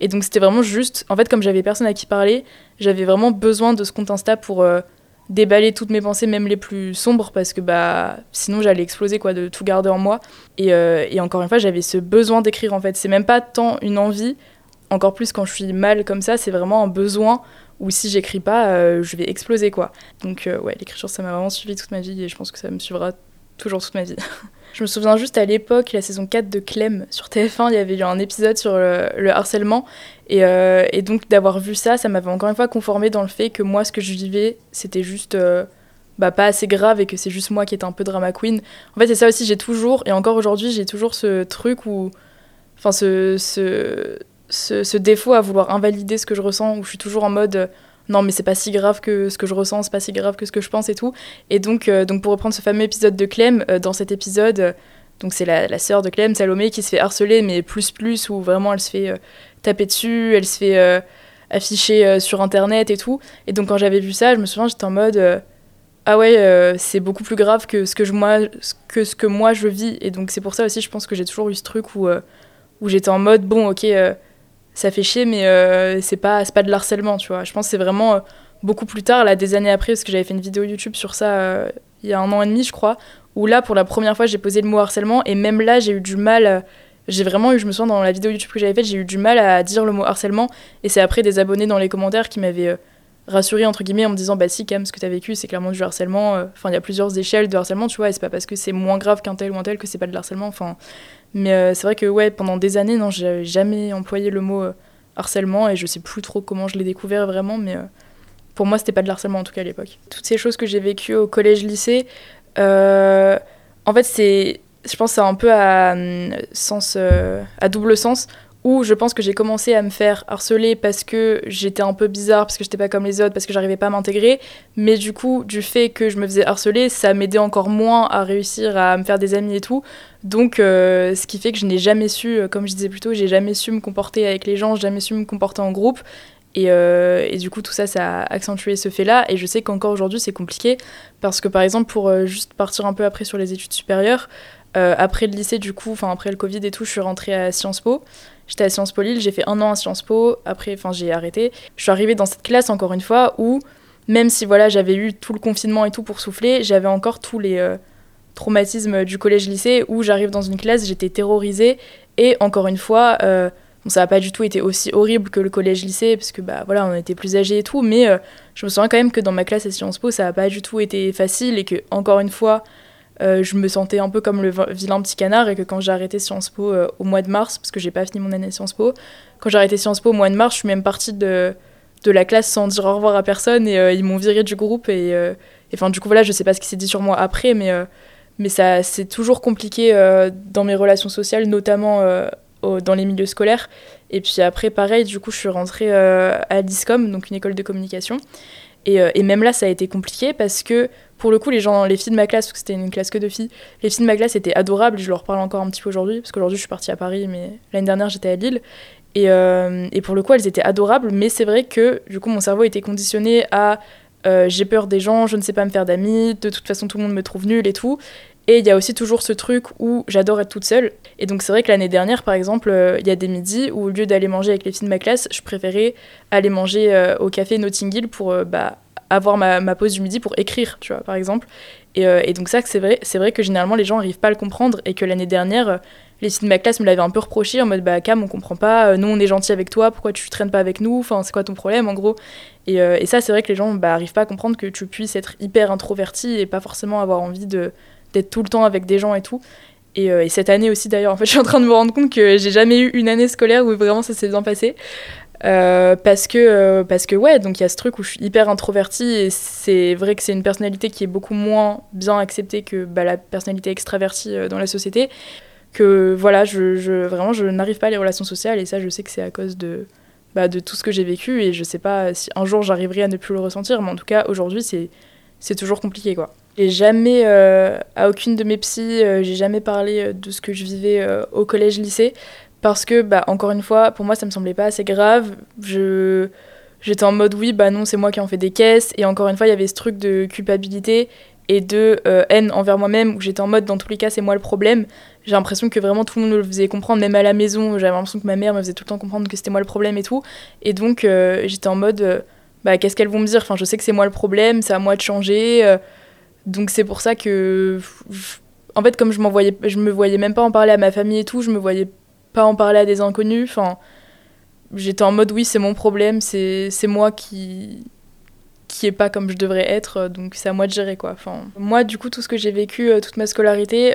Et donc c'était vraiment juste... En fait, comme j'avais personne à qui parler, j'avais vraiment besoin de ce compte Insta pour déballer toutes mes pensées, même les plus sombres, parce que bah sinon j'allais exploser quoi, de tout garder en moi. Et, euh, et encore une fois, j'avais ce besoin d'écrire en fait. C'est même pas tant une envie, encore plus quand je suis mal comme ça, c'est vraiment un besoin où si j'écris pas, euh, je vais exploser quoi. Donc euh, ouais, l'écriture ça m'a vraiment suivi toute ma vie et je pense que ça me suivra toujours toute ma vie. Je me souviens juste à l'époque, la saison 4 de Clem sur TF1, il y avait eu un épisode sur le, harcèlement. Euh, et, donc d'avoir vu ça, ça m'avait encore une fois conformé dans le fait que moi, ce que je vivais, c'était juste euh, bah, pas assez grave et que c'est juste moi qui étais un peu drama queen. En fait, c'est ça aussi, j'ai toujours, et encore aujourd'hui, j'ai toujours ce truc où. Enfin, ce, défaut à vouloir invalider ce que je ressens, où je suis toujours en mode non mais c'est pas si grave que ce que je ressens, c'est pas si grave que ce que je pense et tout. Et donc, euh, donc pour reprendre ce fameux épisode de Clem, euh, dans cet épisode, euh, donc c'est la, la sœur de Clem, Salomé, qui se fait harceler, mais plus plus, où vraiment elle se fait taper dessus, elle se fait afficher sur internet et tout. Et donc quand j'avais vu ça, je me souviens, j'étais en mode ah ouais, c'est beaucoup plus grave que ce que, je, moi, que ce que moi je vis. Et donc c'est pour ça aussi, je pense que j'ai toujours eu ce truc où, où j'étais en mode bon, ok ça fait chier, mais euh, c'est pas, pas de l'harcèlement, tu vois. Je pense que c'est vraiment euh, beaucoup plus tard, là, des années après, parce que j'avais fait une vidéo YouTube sur ça euh, il y a un an et demi, je crois, où là, pour la première fois, j'ai posé le mot harcèlement, et même là, j'ai eu du mal. j'ai vraiment eu, je me souviens, dans la vidéo YouTube que j'avais faite, j'ai eu du mal à dire le mot harcèlement, et c'est après des abonnés dans les commentaires qui m'avaient rassuré entre guillemets en me disant bah si quand même ce que tu as vécu c'est clairement du harcèlement enfin il y a plusieurs échelles de harcèlement tu vois et c'est pas parce que c'est moins grave qu'un tel ou un tel que c'est pas de harcèlement enfin mais euh, c'est vrai que ouais, pendant des années, non, j'ai jamais employé le mot euh, harcèlement et je sais plus trop comment je l'ai découvert vraiment, mais euh, pour moi, c'était pas de harcèlement en tout cas à l'époque. Toutes ces choses que j'ai vécues au collège-lycée, en fait, c'est, je pense, c'est un peu à, sens, à double sens où je pense que j'ai commencé à me faire harceler parce que j'étais un peu bizarre, parce que j'étais pas comme les autres, parce que j'arrivais pas à m'intégrer. Mais du coup, du fait que je me faisais harceler, ça m'aidait encore moins à réussir à me faire des amis et tout. Donc, euh, ce qui fait que je n'ai jamais su, euh, comme je disais plus tôt, j'ai jamais su me comporter avec les gens, jamais su me comporter en groupe. Euh, et, du coup, tout ça, ça a accentué ce fait-là. Et je sais qu'encore aujourd'hui, c'est compliqué. Parce que, par exemple, pour juste partir un peu après sur les études supérieures, après le lycée, du coup, enfin après le Covid et tout, je suis rentrée à Sciences Po. J'étais à Sciences Po Lille, j'ai fait un an à Sciences Po, après, enfin, j'ai arrêté. Je suis arrivée dans cette classe, encore une fois, où, même si voilà, j'avais eu tout le confinement et tout pour souffler, j'avais encore tous les euh, traumatismes du collège-lycée, où j'arrive dans une classe, j'étais terrorisée, et encore une fois, euh, ça n'a pas du tout été aussi horrible que le collège-lycée, parce que, bah, voilà, on était plus âgés et tout, mais euh, je me souviens quand même que dans ma classe à Sciences Po, ça n'a pas du tout été facile, et que, encore une fois, euh, je me sentais un peu comme le vilain petit canard et que quand j'ai arrêté Sciences Po euh, au mois de mars, parce que j'ai pas fini mon année Sciences Po, quand j'ai arrêté Sciences Po au mois de mars, je suis même partie de, de la classe sans dire au revoir à personne et euh, ils m'ont viré du groupe et enfin du coup voilà, je sais pas ce qui s'est dit sur moi après, mais mais ça c'est toujours compliqué dans mes relations sociales, notamment dans les milieux scolaires. Et puis après pareil, du coup je suis rentrée à l'ISCOM, donc une école de communication. Et, et, même là, ça a été compliqué parce que pour le coup, les gens, les filles de ma classe, parce que c'était une classe que de filles, les filles de ma classe étaient adorables. Je leur parle encore un petit peu aujourd'hui, parce qu'aujourd'hui je suis partie à Paris, mais l'année dernière j'étais à Lille. Et, euh, et, pour le coup, elles étaient adorables, mais c'est vrai que du coup, mon cerveau était conditionné à euh, j'ai peur des gens, je ne sais pas me faire d'amis, de toute façon tout le monde me trouve nulle et tout. Et il y a aussi toujours ce truc où j'adore être toute seule. Et donc c'est vrai que l'année dernière, par exemple, euh, il y a des midis où au lieu d'aller manger avec les filles de ma classe, je préférais aller manger au café Notting Hill pour bah, avoir ma, pause du midi pour écrire, tu vois, par exemple. Et, euh, donc ça, c'est vrai, c'est vrai que généralement les gens n'arrivent pas à le comprendre et que l'année dernière, euh, les filles de ma classe me l'avaient un peu reproché en mode bah Cam, on comprend pas, euh, nous on est gentil avec toi, pourquoi tu traînes pas avec nous, enfin c'est quoi ton problème en gros. Et, ça, c'est vrai que les gens bah, arrivent pas à comprendre que tu puisses être hyper introverti et pas forcément avoir envie de d'être tout le temps avec des gens et tout. Et, cette année aussi d'ailleurs, en fait, je suis en train de me rendre compte que j'ai jamais eu une année scolaire où vraiment ça s'est bien passé. Euh, parce que euh, parce que ouais donc il y a ce truc où je suis hyper introvertie et c'est vrai que c'est une personnalité qui est beaucoup moins bien acceptée que bah, la personnalité extravertie euh, dans la société que voilà je, je vraiment je n'arrive pas à les relations sociales et ça je sais que c'est à cause de bah, de tout ce que j'ai vécu et je sais pas si un jour j'arriverai à ne plus le ressentir mais en tout cas aujourd'hui c'est c'est toujours compliqué quoi. J'ai jamais à aucune de mes psys j'ai jamais parlé de ce que je vivais au collège lycée parce que, bah, encore une fois, pour moi, ça me semblait pas assez grave. Je... J'étais en mode, oui, bah non, c'est moi qui en fais des caisses. Et encore une fois, il y avait ce truc de culpabilité et de euh, haine envers moi-même, où j'étais en mode, dans tous les cas, c'est moi le problème. J'ai l'impression que vraiment tout le monde me le faisait comprendre, même à la maison, j'avais l'impression que ma mère me faisait tout le temps comprendre que c'était moi le problème et tout. Et donc, euh, j'étais en mode, euh, bah, qu'est-ce qu'elles vont me dire? Enfin, je sais que c'est moi le problème, c'est à moi de changer. donc, c'est pour ça que. En fait, comme je, voyais, je me voyais même pas en parler à ma famille et tout, je me voyais pas en parler à des inconnus. Enfin, j'étais en mode oui, c'est mon problème, c'est moi qui qui est pas comme je devrais être, donc c'est à moi de gérer quoi. Enfin, moi, du coup, tout ce que j'ai vécu, toute ma scolarité,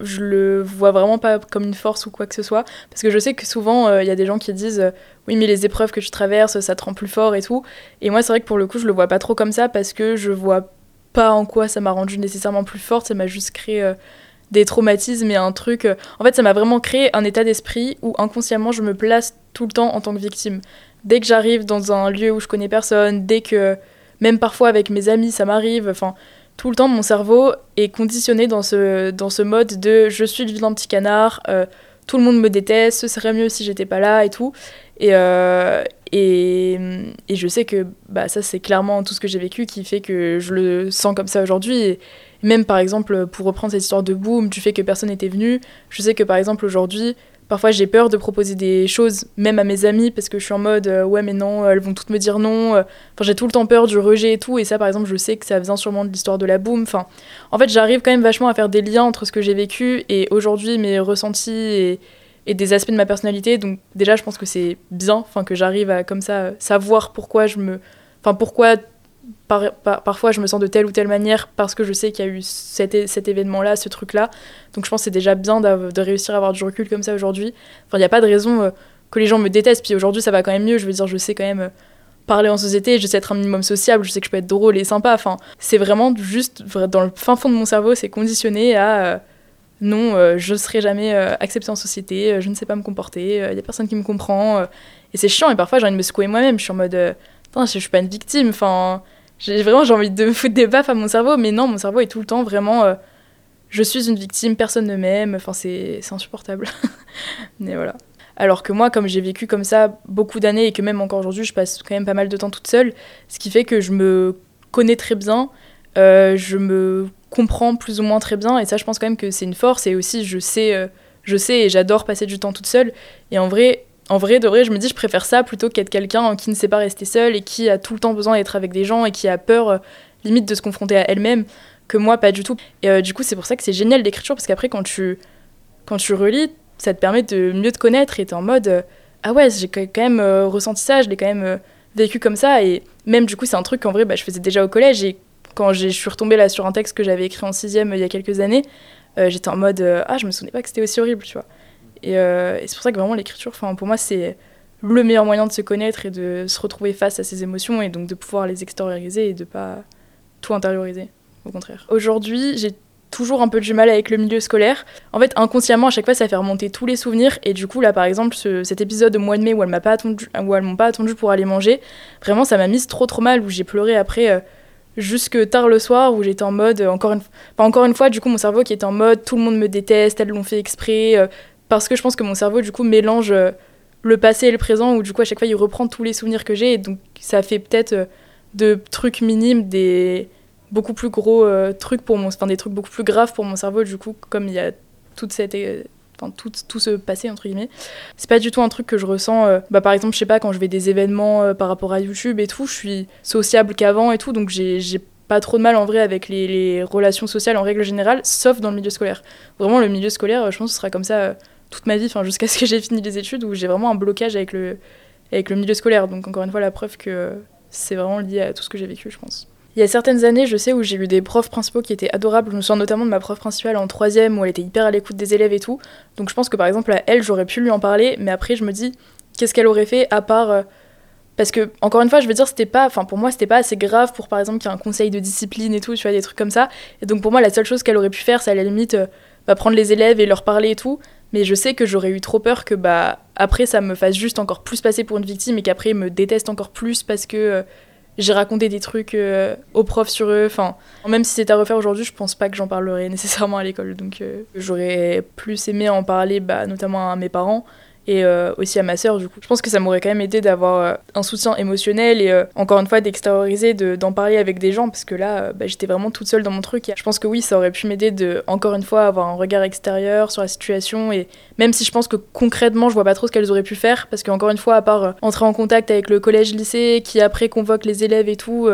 je le vois vraiment pas comme une force ou quoi que ce soit. Parce que je sais que souvent, il euh, y a des gens qui disent euh, Oui, mais les épreuves que tu traverses, ça te rend plus fort et tout. Et moi, c'est vrai que pour le coup, je le vois pas trop comme ça parce que je vois pas en quoi ça m'a rendu nécessairement plus forte. Ça m'a juste créé euh, des traumatismes et un truc. En fait, ça m'a vraiment créé un état d'esprit où inconsciemment, je me place tout le temps en tant que victime. Dès que j'arrive dans un lieu où je connais personne, dès que. Même parfois avec mes amis, ça m'arrive. Enfin tout le temps, mon cerveau est conditionné dans ce, dans ce mode de je suis le vilain petit canard, euh, tout le monde me déteste, ce serait mieux si j'étais pas là et tout. Et, euh, et, et, je sais que bah, ça, c'est clairement tout ce que j'ai vécu qui fait que je le sens comme ça aujourd'hui. Même par exemple, pour reprendre cette histoire de boom, du fait que personne n'était venu, je sais que par exemple aujourd'hui, Parfois, j'ai peur de proposer des choses, même à mes amis, parce que je suis en mode euh, ouais, mais non, elles vont toutes me dire non. Euh. Enfin, j'ai tout le temps peur du rejet et tout. Et ça, par exemple, je sais que ça vient sûrement de l'histoire de la boom. Enfin, en fait, j'arrive quand même vachement à faire des liens entre ce que j'ai vécu et aujourd'hui mes ressentis et, et, des aspects de ma personnalité. Donc, déjà, je pense que c'est bien, enfin, que j'arrive à comme ça savoir pourquoi je me, enfin, pourquoi parfois je me sens de telle ou telle manière parce que je sais qu'il y a eu cet, cet événement-là, ce truc-là. Donc je pense que c'est déjà bien de réussir à avoir du recul comme ça aujourd'hui. Enfin, il n'y a pas de raison euh, que les gens me détestent. Puis aujourd'hui, ça va quand même mieux. Je veux dire, je sais quand même euh, parler en société, je sais être un minimum sociable, je sais que je peux être drôle et sympa. Enfin, c'est vraiment juste dans le fin fond de mon cerveau, c'est conditionné à euh, non, je ne serai jamais accepté en société, je ne sais pas me comporter, il n'y a personne qui me comprend. et c'est chiant. Et parfois, j'ai envie de me secouer moi-même. Je suis en mode, je ne suis pas une victime. Enfin j'ai vraiment j'ai envie de foutre des baffes à mon cerveau, mais non, mon cerveau est tout le temps vraiment. Euh, je suis une victime, personne ne m'aime. Enfin, c'est insupportable. mais voilà. Alors que moi, comme j'ai vécu comme ça beaucoup d'années et que même encore aujourd'hui, je passe quand même pas mal de temps toute seule, ce qui fait que je me connais très bien, euh, je me comprends plus ou moins très bien, et ça, je pense quand même que c'est une force. Et aussi, je sais, euh, je sais et j'adore passer du temps toute seule. Et en vrai, en vrai, de vrai, je me dis, je préfère ça plutôt qu'être quelqu'un qui ne sait pas rester seul et qui a tout le temps besoin d'être avec des gens et qui a peur, euh, limite, de se confronter à elle-même, que moi, pas du tout. Et euh, du coup, c'est pour ça que c'est génial l'écriture, parce qu'après, quand tu, quand tu relis, ça te permet de mieux te connaître et t'es en mode, euh, ah ouais, j'ai quand même ressenti ça, je l'ai quand même vécu comme ça. Et même, du coup, c'est un truc qu'en vrai, bah, je faisais déjà au collège. Et quand je suis retombée là sur un texte que j'avais écrit en sixième il y a quelques années, j'étais en mode, ah, je me souvenais pas que c'était aussi horrible, tu vois. Euh, et, c'est pour ça que vraiment l'écriture, pour moi, c'est le meilleur moyen de se connaître et de se retrouver face à ses émotions et donc de pouvoir les extérioriser et de pas tout intérioriser, au contraire. Aujourd'hui, j'ai toujours un peu du mal avec le milieu scolaire. En fait, inconsciemment, à chaque fois, ça fait remonter tous les souvenirs. Et du coup, là, par exemple, cet épisode de mois de mai où elles m'ont pas attendu, pas attendu pour aller manger, vraiment, ça m'a mise trop trop mal. Où j'ai pleuré après euh, jusque tard le soir, où j'étais en mode encore une, enfin, encore une fois, du coup, mon cerveau qui était en mode tout le monde me déteste, elles l'ont fait exprès. Euh, parce que je pense que mon cerveau, du coup, mélange euh, le passé et le présent, où du coup, à chaque fois, il reprend tous les souvenirs que j'ai, et donc ça fait peut-être euh, de trucs minimes des beaucoup plus gros euh, trucs pour mon... Enfin, des trucs beaucoup plus graves pour mon cerveau, du coup, comme il y a toute cette... Tout, tout ce passé, entre guillemets. C'est pas du tout un truc que je ressens. bah, par exemple, je sais pas, quand je vais des événements par rapport à YouTube et tout, je suis sociable qu'avant et tout, donc j'ai pas trop de mal en vrai avec les, les, relations sociales en règle générale, sauf dans le milieu scolaire. Vraiment, le milieu scolaire, je pense que ce sera comme ça toute ma vie, jusqu'à ce que j'ai fini les études, où j'ai vraiment un blocage avec le, avec le milieu scolaire. Donc encore une fois, la preuve que c'est vraiment lié à tout ce que j'ai vécu, je pense. Il y a certaines années, je sais, où j'ai eu des profs principaux qui étaient adorables. Je me souviens notamment de ma prof principale en troisième, où elle était hyper à l'écoute des élèves et tout. Donc je pense que par exemple, à elle, j'aurais pu lui en parler, mais après, je me dis, qu'est-ce qu'elle aurait fait à part. Euh, parce que, encore une fois, je veux dire, c'était pas. Enfin, pour moi, c'était pas assez grave pour, par exemple, qu'il y ait un conseil de discipline et tout, tu vois, des trucs comme ça. Et donc, pour moi, la seule chose qu'elle aurait pu faire, c'est à la limite euh, bah, prendre les élèves et leur parler et tout. Mais je sais que j'aurais eu trop peur que bah après ça me fasse juste encore plus passer pour une victime et qu'après me détestent encore plus parce que euh, j'ai raconté des trucs euh, aux profs sur eux. Enfin, même si c'était à refaire aujourd'hui, je pense pas que j'en parlerai nécessairement à l'école. Donc euh, j'aurais plus aimé en parler, bah, notamment à mes parents et euh, aussi à ma sœur du coup. Je pense que ça m'aurait quand même aidé d'avoir euh, un soutien émotionnel et euh, encore une fois d'extérioriser, d'en parler avec des gens parce que là bah, j'étais vraiment toute seule dans mon truc. Je pense que oui, ça aurait pu m'aider de encore une fois avoir un regard extérieur sur la situation et même si je pense que concrètement je vois pas trop ce qu'elles auraient pu faire parce qu'encore une fois à part entrer en contact avec le collège lycée qui après convoque les élèves et tout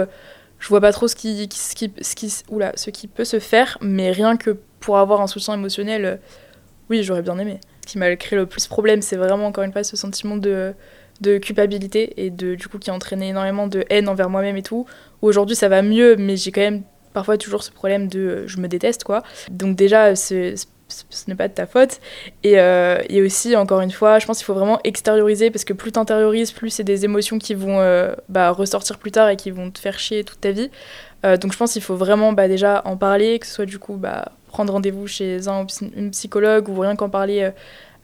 je vois pas trop ce qui, ce qui, ce qui, ce qui peut se faire, mais rien que pour avoir un soutien émotionnel, oui, j'aurais bien aimé. Qui m'a créé le plus problème, c'est vraiment encore une fois ce sentiment de, de culpabilité et de du coup qui a entraîné énormément de haine envers moi-même et tout. Aujourd'hui ça va mieux, mais j'ai quand même parfois toujours ce problème de euh, je me déteste quoi. Donc déjà ce, ce n'est pas de ta faute. Et, euh, et, aussi, encore une fois, je pense qu'il faut vraiment extérioriser parce que plus t'intériorises, plus c'est des émotions qui vont euh, bah, ressortir plus tard et qui vont te faire chier toute ta vie. Donc je pense qu'il faut vraiment bah, déjà en parler, que ce soit du coup bah, prendre rendez-vous chez un une psychologue ou rien qu'en parler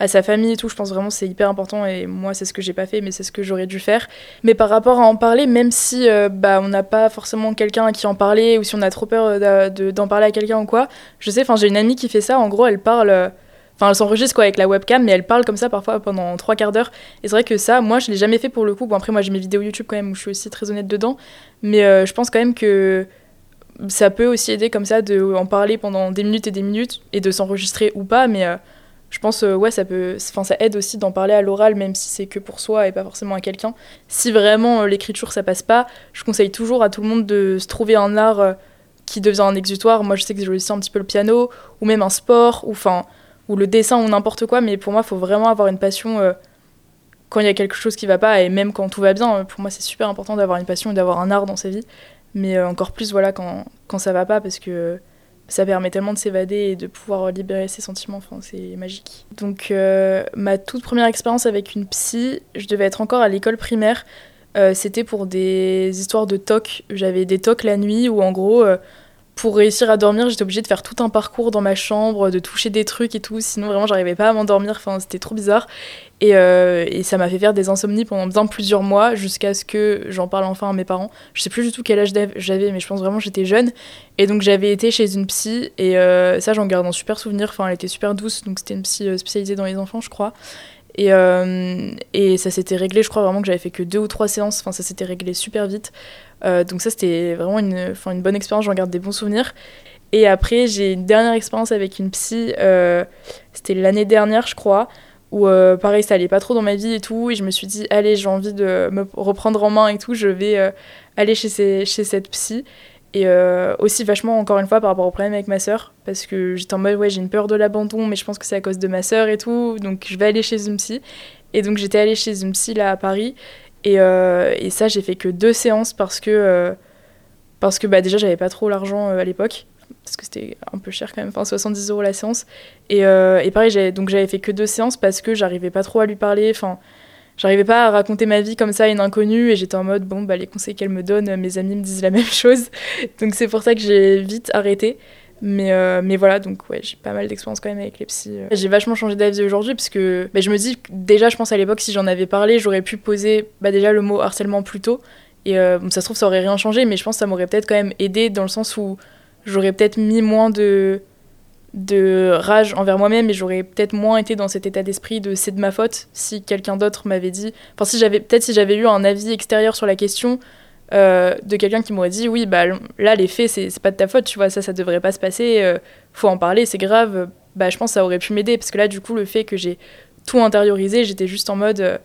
à sa famille et tout. Je pense vraiment c'est hyper important et moi c'est ce que j'ai pas fait mais c'est ce que j'aurais dû faire. Mais par rapport à en parler, même si euh, bah on n'a pas forcément quelqu'un qui en parler ou si on a trop peur euh, d'en parler à quelqu'un ou quoi, je sais, j'ai une amie qui fait ça. En gros elle parle. Euh, enfin, elle s'enregistre quoi avec la webcam, mais elle parle comme ça parfois pendant trois quarts d'heure. Et c'est vrai que ça, moi, je l'ai jamais fait pour le coup. Bon, après, moi, j'ai mes vidéos YouTube quand même où je suis aussi très honnête dedans. Mais je pense quand même que ça peut aussi aider comme ça de en parler pendant des minutes et des minutes et de s'enregistrer ou pas. Mais je pense euh, ouais ça peut enfin ça aide aussi d'en parler à l'oral même si c'est que pour soi et pas forcément à quelqu'un si vraiment euh, l'écriture ça passe pas je conseille toujours à tout le monde de se trouver un art euh, qui devient un exutoire moi je sais que j'ai aussi un petit peu le piano ou même un sport ou enfin ou le dessin ou n'importe quoi mais pour moi il faut vraiment avoir une passion quand il y a quelque chose qui va pas et même quand tout va bien pour moi c'est super important d'avoir une passion et d'avoir un art dans sa vie mais encore plus voilà quand quand ça va pas parce que ça permet tellement de s'évader et de pouvoir libérer ses sentiments, enfin, c'est magique. Donc euh, ma toute première expérience avec une psy, je devais être encore à l'école primaire, euh, c'était pour des histoires de toc. J'avais des tocs la nuit où en gros, euh, pour réussir à dormir, j'étais obligée de faire tout un parcours dans ma chambre, de toucher des trucs et tout, sinon vraiment j'arrivais pas à m'endormir, enfin c'était trop bizarre. Et, euh, et ça m'a fait faire des insomnies pendant bien plusieurs mois jusqu'à ce que j'en parle enfin à mes parents. Je sais plus du tout quel âge j'avais, mais je pense vraiment j'étais jeune. Et donc j'avais été chez une psy et euh, ça j'en garde un super souvenir. Enfin elle était super douce, donc c'était une psy euh, spécialisée dans les enfants je crois. Et, et ça s'était réglé, je crois vraiment que j'avais fait que deux ou trois séances, enfin ça s'était réglé super vite. Euh, donc ça, c'était vraiment une, une bonne expérience, j'en garde des bons souvenirs. Et après, j'ai une dernière expérience avec une psy, euh, c'était l'année dernière, je crois, où euh, pareil, ça allait pas trop dans ma vie et tout, et je me suis dit, allez, j'ai envie de me reprendre en main et tout, je vais aller chez, ces, chez cette psy. Et aussi vachement, encore une fois, par rapport au problème avec ma sœur, parce que j'étais en mode, ouais, j'ai une peur de l'abandon, mais je pense que c'est à cause de ma sœur et tout, donc je vais aller chez une psy. Et donc j'étais allée chez une psy là à Paris, et, euh, et ça, j'ai fait que deux séances parce que, euh, parce que bah, déjà, j'avais pas trop l'argent euh, à l'époque. Parce que c'était un peu cher quand même, enfin 70 euros la séance. Et, et pareil, donc j'avais fait que deux séances parce que j'arrivais pas trop à lui parler. Enfin, j'arrivais pas à raconter ma vie comme ça à une inconnue. Et j'étais en mode, bon, bah, les conseils qu'elle me donne, mes amis me disent la même chose. Donc c'est pour ça que j'ai vite arrêté. Mais, euh, mais voilà, donc ouais, j'ai pas mal d'expérience quand même avec les psys. J'ai vachement changé d'avis aujourd'hui parce que bah, je me dis, déjà, je pense à l'époque, si j'en avais parlé, j'aurais pu poser bah, déjà le mot harcèlement plus tôt. Et euh, ça se trouve, ça aurait rien changé, mais je pense que ça m'aurait peut-être quand même aidé dans le sens où j'aurais peut-être mis moins de, de rage envers moi-même et j'aurais peut-être moins été dans cet état d'esprit de c'est de ma faute si quelqu'un d'autre m'avait dit. Enfin, si j'avais peut-être si j'avais eu un avis extérieur sur la question, euh, de quelqu'un qui m'aurait dit oui bah là les faits c'est pas de ta faute tu vois ça ça devrait pas se passer euh, faut en parler c'est grave. Bah je pense que ça aurait pu m'aider parce que là du coup le fait que j'ai tout intériorisé j'étais juste en mode euh,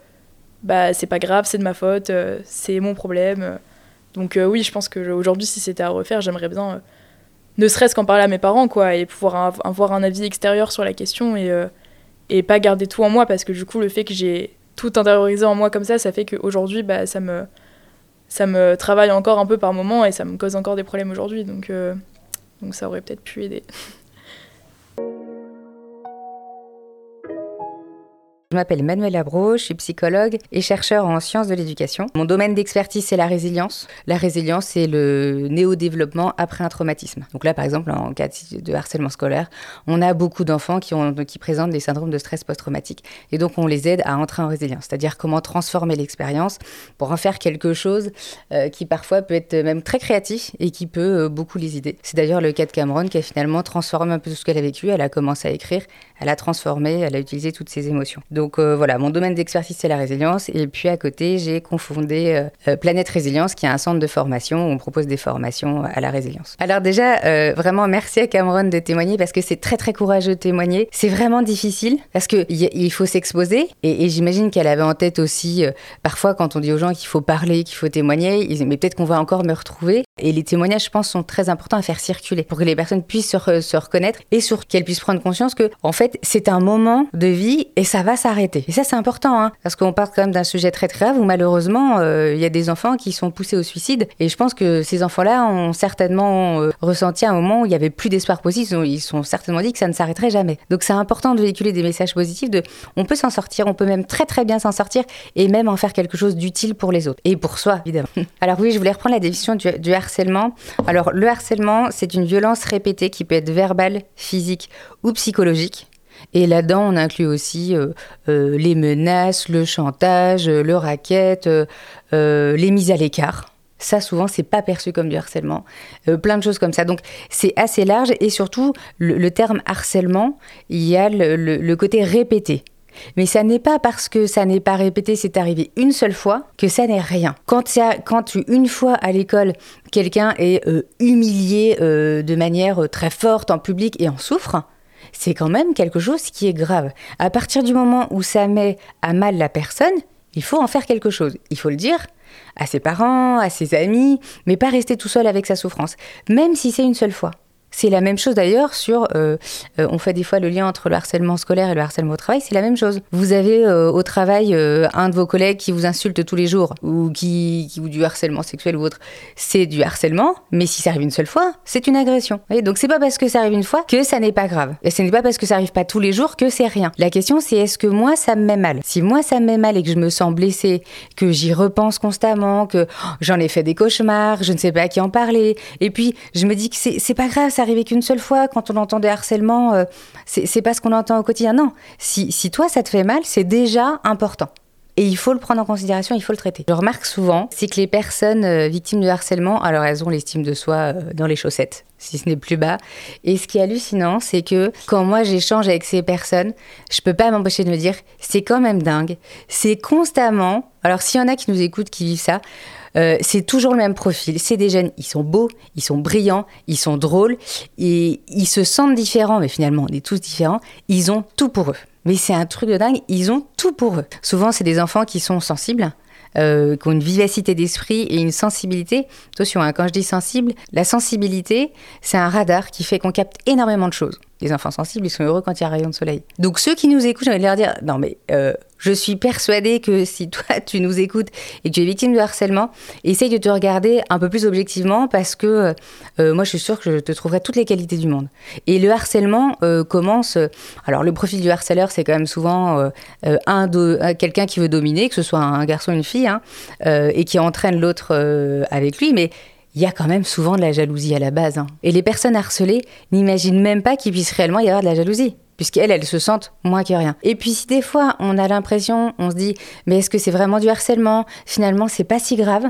bah c'est pas grave c'est de ma faute c'est mon problème. Donc oui je pense que aujourd'hui si c'était à refaire j'aimerais bien ne serait-ce qu'en parler à mes parents quoi et pouvoir avoir un avis extérieur sur la question et et pas garder tout en moi parce que du coup le fait que j'ai tout intériorisé en moi comme ça ça fait qu'aujourd'hui bah ça me ça me travaille encore un peu par moment et ça me cause encore des problèmes aujourd'hui. Donc, euh, ça aurait peut-être pu aider. Je m'appelle Manuel Abro, je suis psychologue et chercheur en sciences de l'éducation. Mon domaine d'expertise, c'est la résilience. La résilience, c'est le néo-développement après un traumatisme. Donc là, par exemple, en cas de harcèlement scolaire, on a beaucoup d'enfants qui, présentent des syndromes de stress post-traumatique. Et donc, on les aide à entrer en résilience, c'est-à-dire comment transformer l'expérience pour en faire quelque chose euh, qui parfois peut être même très créatif et qui peut euh, beaucoup les aider. C'est d'ailleurs le cas de Cameron qui a finalement transformé un peu tout ce qu'elle a vécu. Elle a commencé à écrire, elle a transformé, elle a utilisé toutes ses émotions. Euh, voilà, mon domaine d'expertise, c'est la résilience. Et puis à côté, j'ai confondé euh, euh, Planète Résilience, qui est un centre de formation où on propose des formations à la résilience. Alors déjà, vraiment merci à Cameron de témoigner parce que c'est très très courageux de témoigner. C'est vraiment difficile parce qu'il il faut s'exposer. Et, j'imagine qu'elle avait en tête aussi, parfois quand on dit aux gens qu'il faut parler, qu'il faut témoigner, mais peut-être qu'on va encore me retrouver. Et les témoignages, je pense, sont très importants à faire circuler pour que les personnes puissent se, reconnaître et sur qu'elles puissent prendre conscience que, en fait, c'est un moment de vie et ça va s'arrêter. Et ça, c'est important, hein, parce qu'on parle quand même d'un sujet très grave où malheureusement, euh, il y a des enfants qui sont poussés au suicide. Et je pense que ces enfants-là ont certainement euh, ressenti un moment où il n'y avait plus d'espoir possible. Ils sont certainement dit que ça ne s'arrêterait jamais. Donc c'est important de véhiculer des messages positifs de on peut s'en sortir, on peut même très très bien s'en sortir et même en faire quelque chose d'utile pour les autres et pour soi, évidemment. Alors oui, je voulais reprendre la définition du, du harcèlement. Alors le harcèlement, c'est une violence répétée qui peut être verbale, physique ou psychologique. Et là-dedans, on inclut aussi euh, euh, les menaces, le chantage, euh, le racket, les mises à l'écart. Ça, souvent, c'est pas perçu comme du harcèlement. plein de choses comme ça. Donc, c'est assez large. Et surtout, le, terme harcèlement, il y a le, côté répété. Mais ça n'est pas parce que ça n'est pas répété, c'est arrivé une seule fois, que ça n'est rien. Quand, quand une fois à l'école, quelqu'un est humilié de manière très forte en public et en souffre, c'est quand même quelque chose qui est grave. À partir du moment où ça met à mal la personne, il faut en faire quelque chose. Il faut le dire à ses parents, à ses amis, mais pas rester tout seul avec sa souffrance, même si c'est une seule fois. C'est la même chose d'ailleurs sur, euh, euh, on fait des fois le lien entre le harcèlement scolaire et le harcèlement au travail, c'est la même chose. Vous avez euh, au travail un de vos collègues qui vous insulte tous les jours ou qui, ou du harcèlement sexuel ou autre, c'est du harcèlement, mais si ça arrive une seule fois, c'est une agression. Voyez Donc c'est pas parce que ça arrive une fois que ça n'est pas grave. Et ce n'est pas parce que ça arrive pas tous les jours que c'est rien. La question c'est est-ce que moi ça me met mal? Si moi ça me met mal et que je me sens blessée, que j'y repense constamment, que oh, j'en ai fait des cauchemars, je ne sais pas à qui en parler, et puis je me dis que c'est pas grave, ça arrivé qu'une seule fois. Quand on entend des harcèlements, euh, c'est pas ce qu'on entend au quotidien. Non, si, toi ça te fait mal, c'est déjà important. Et il faut le prendre en considération, il faut le traiter. Je remarque souvent, c'est que les personnes euh, victimes de harcèlement, alors elles ont l'estime de soi euh, dans les chaussettes, si ce n'est plus bas. Et ce qui est hallucinant, c'est que quand moi j'échange avec ces personnes, je peux pas m'empêcher de me dire, c'est quand même dingue. C'est constamment, alors s'il y en a qui nous écoutent, qui vivent ça, euh, c'est toujours le même profil. C'est des jeunes, ils sont beaux, ils sont brillants, ils sont drôles, et ils se sentent différents, mais finalement, on est tous différents. Ils ont tout pour eux. Mais c'est un truc de dingue, ils ont tout pour eux. Souvent, c'est des enfants qui sont sensibles, euh, qui ont une vivacité d'esprit et une sensibilité. Attention, hein, quand je dis sensible, la sensibilité, c'est un radar qui fait qu'on capte énormément de choses. Les enfants sensibles, ils sont heureux quand il y a un rayon de soleil. Donc ceux qui nous écoutent, j'ai envie de leur dire, non mais euh, je suis persuadée que si toi tu nous écoutes et que tu es victime de harcèlement, essaye de te regarder un peu plus objectivement parce que euh, moi je suis sûre que je te trouverai toutes les qualités du monde. Et le harcèlement euh, commence. alors le profil du harceleur, c'est quand même souvent un quelqu'un qui veut dominer, que ce soit un garçon ou une fille, hein, et qui entraîne l'autre avec lui, mais il y a quand même souvent de la jalousie à la base. Hein. Et les personnes harcelées n'imaginent même pas qu'il puisse réellement y avoir de la jalousie puisqu'elles, elles se sentent moins que rien. Et puis si des fois on a l'impression, on se dit, mais est-ce que c'est vraiment du harcèlement? Finalement, c'est pas si grave.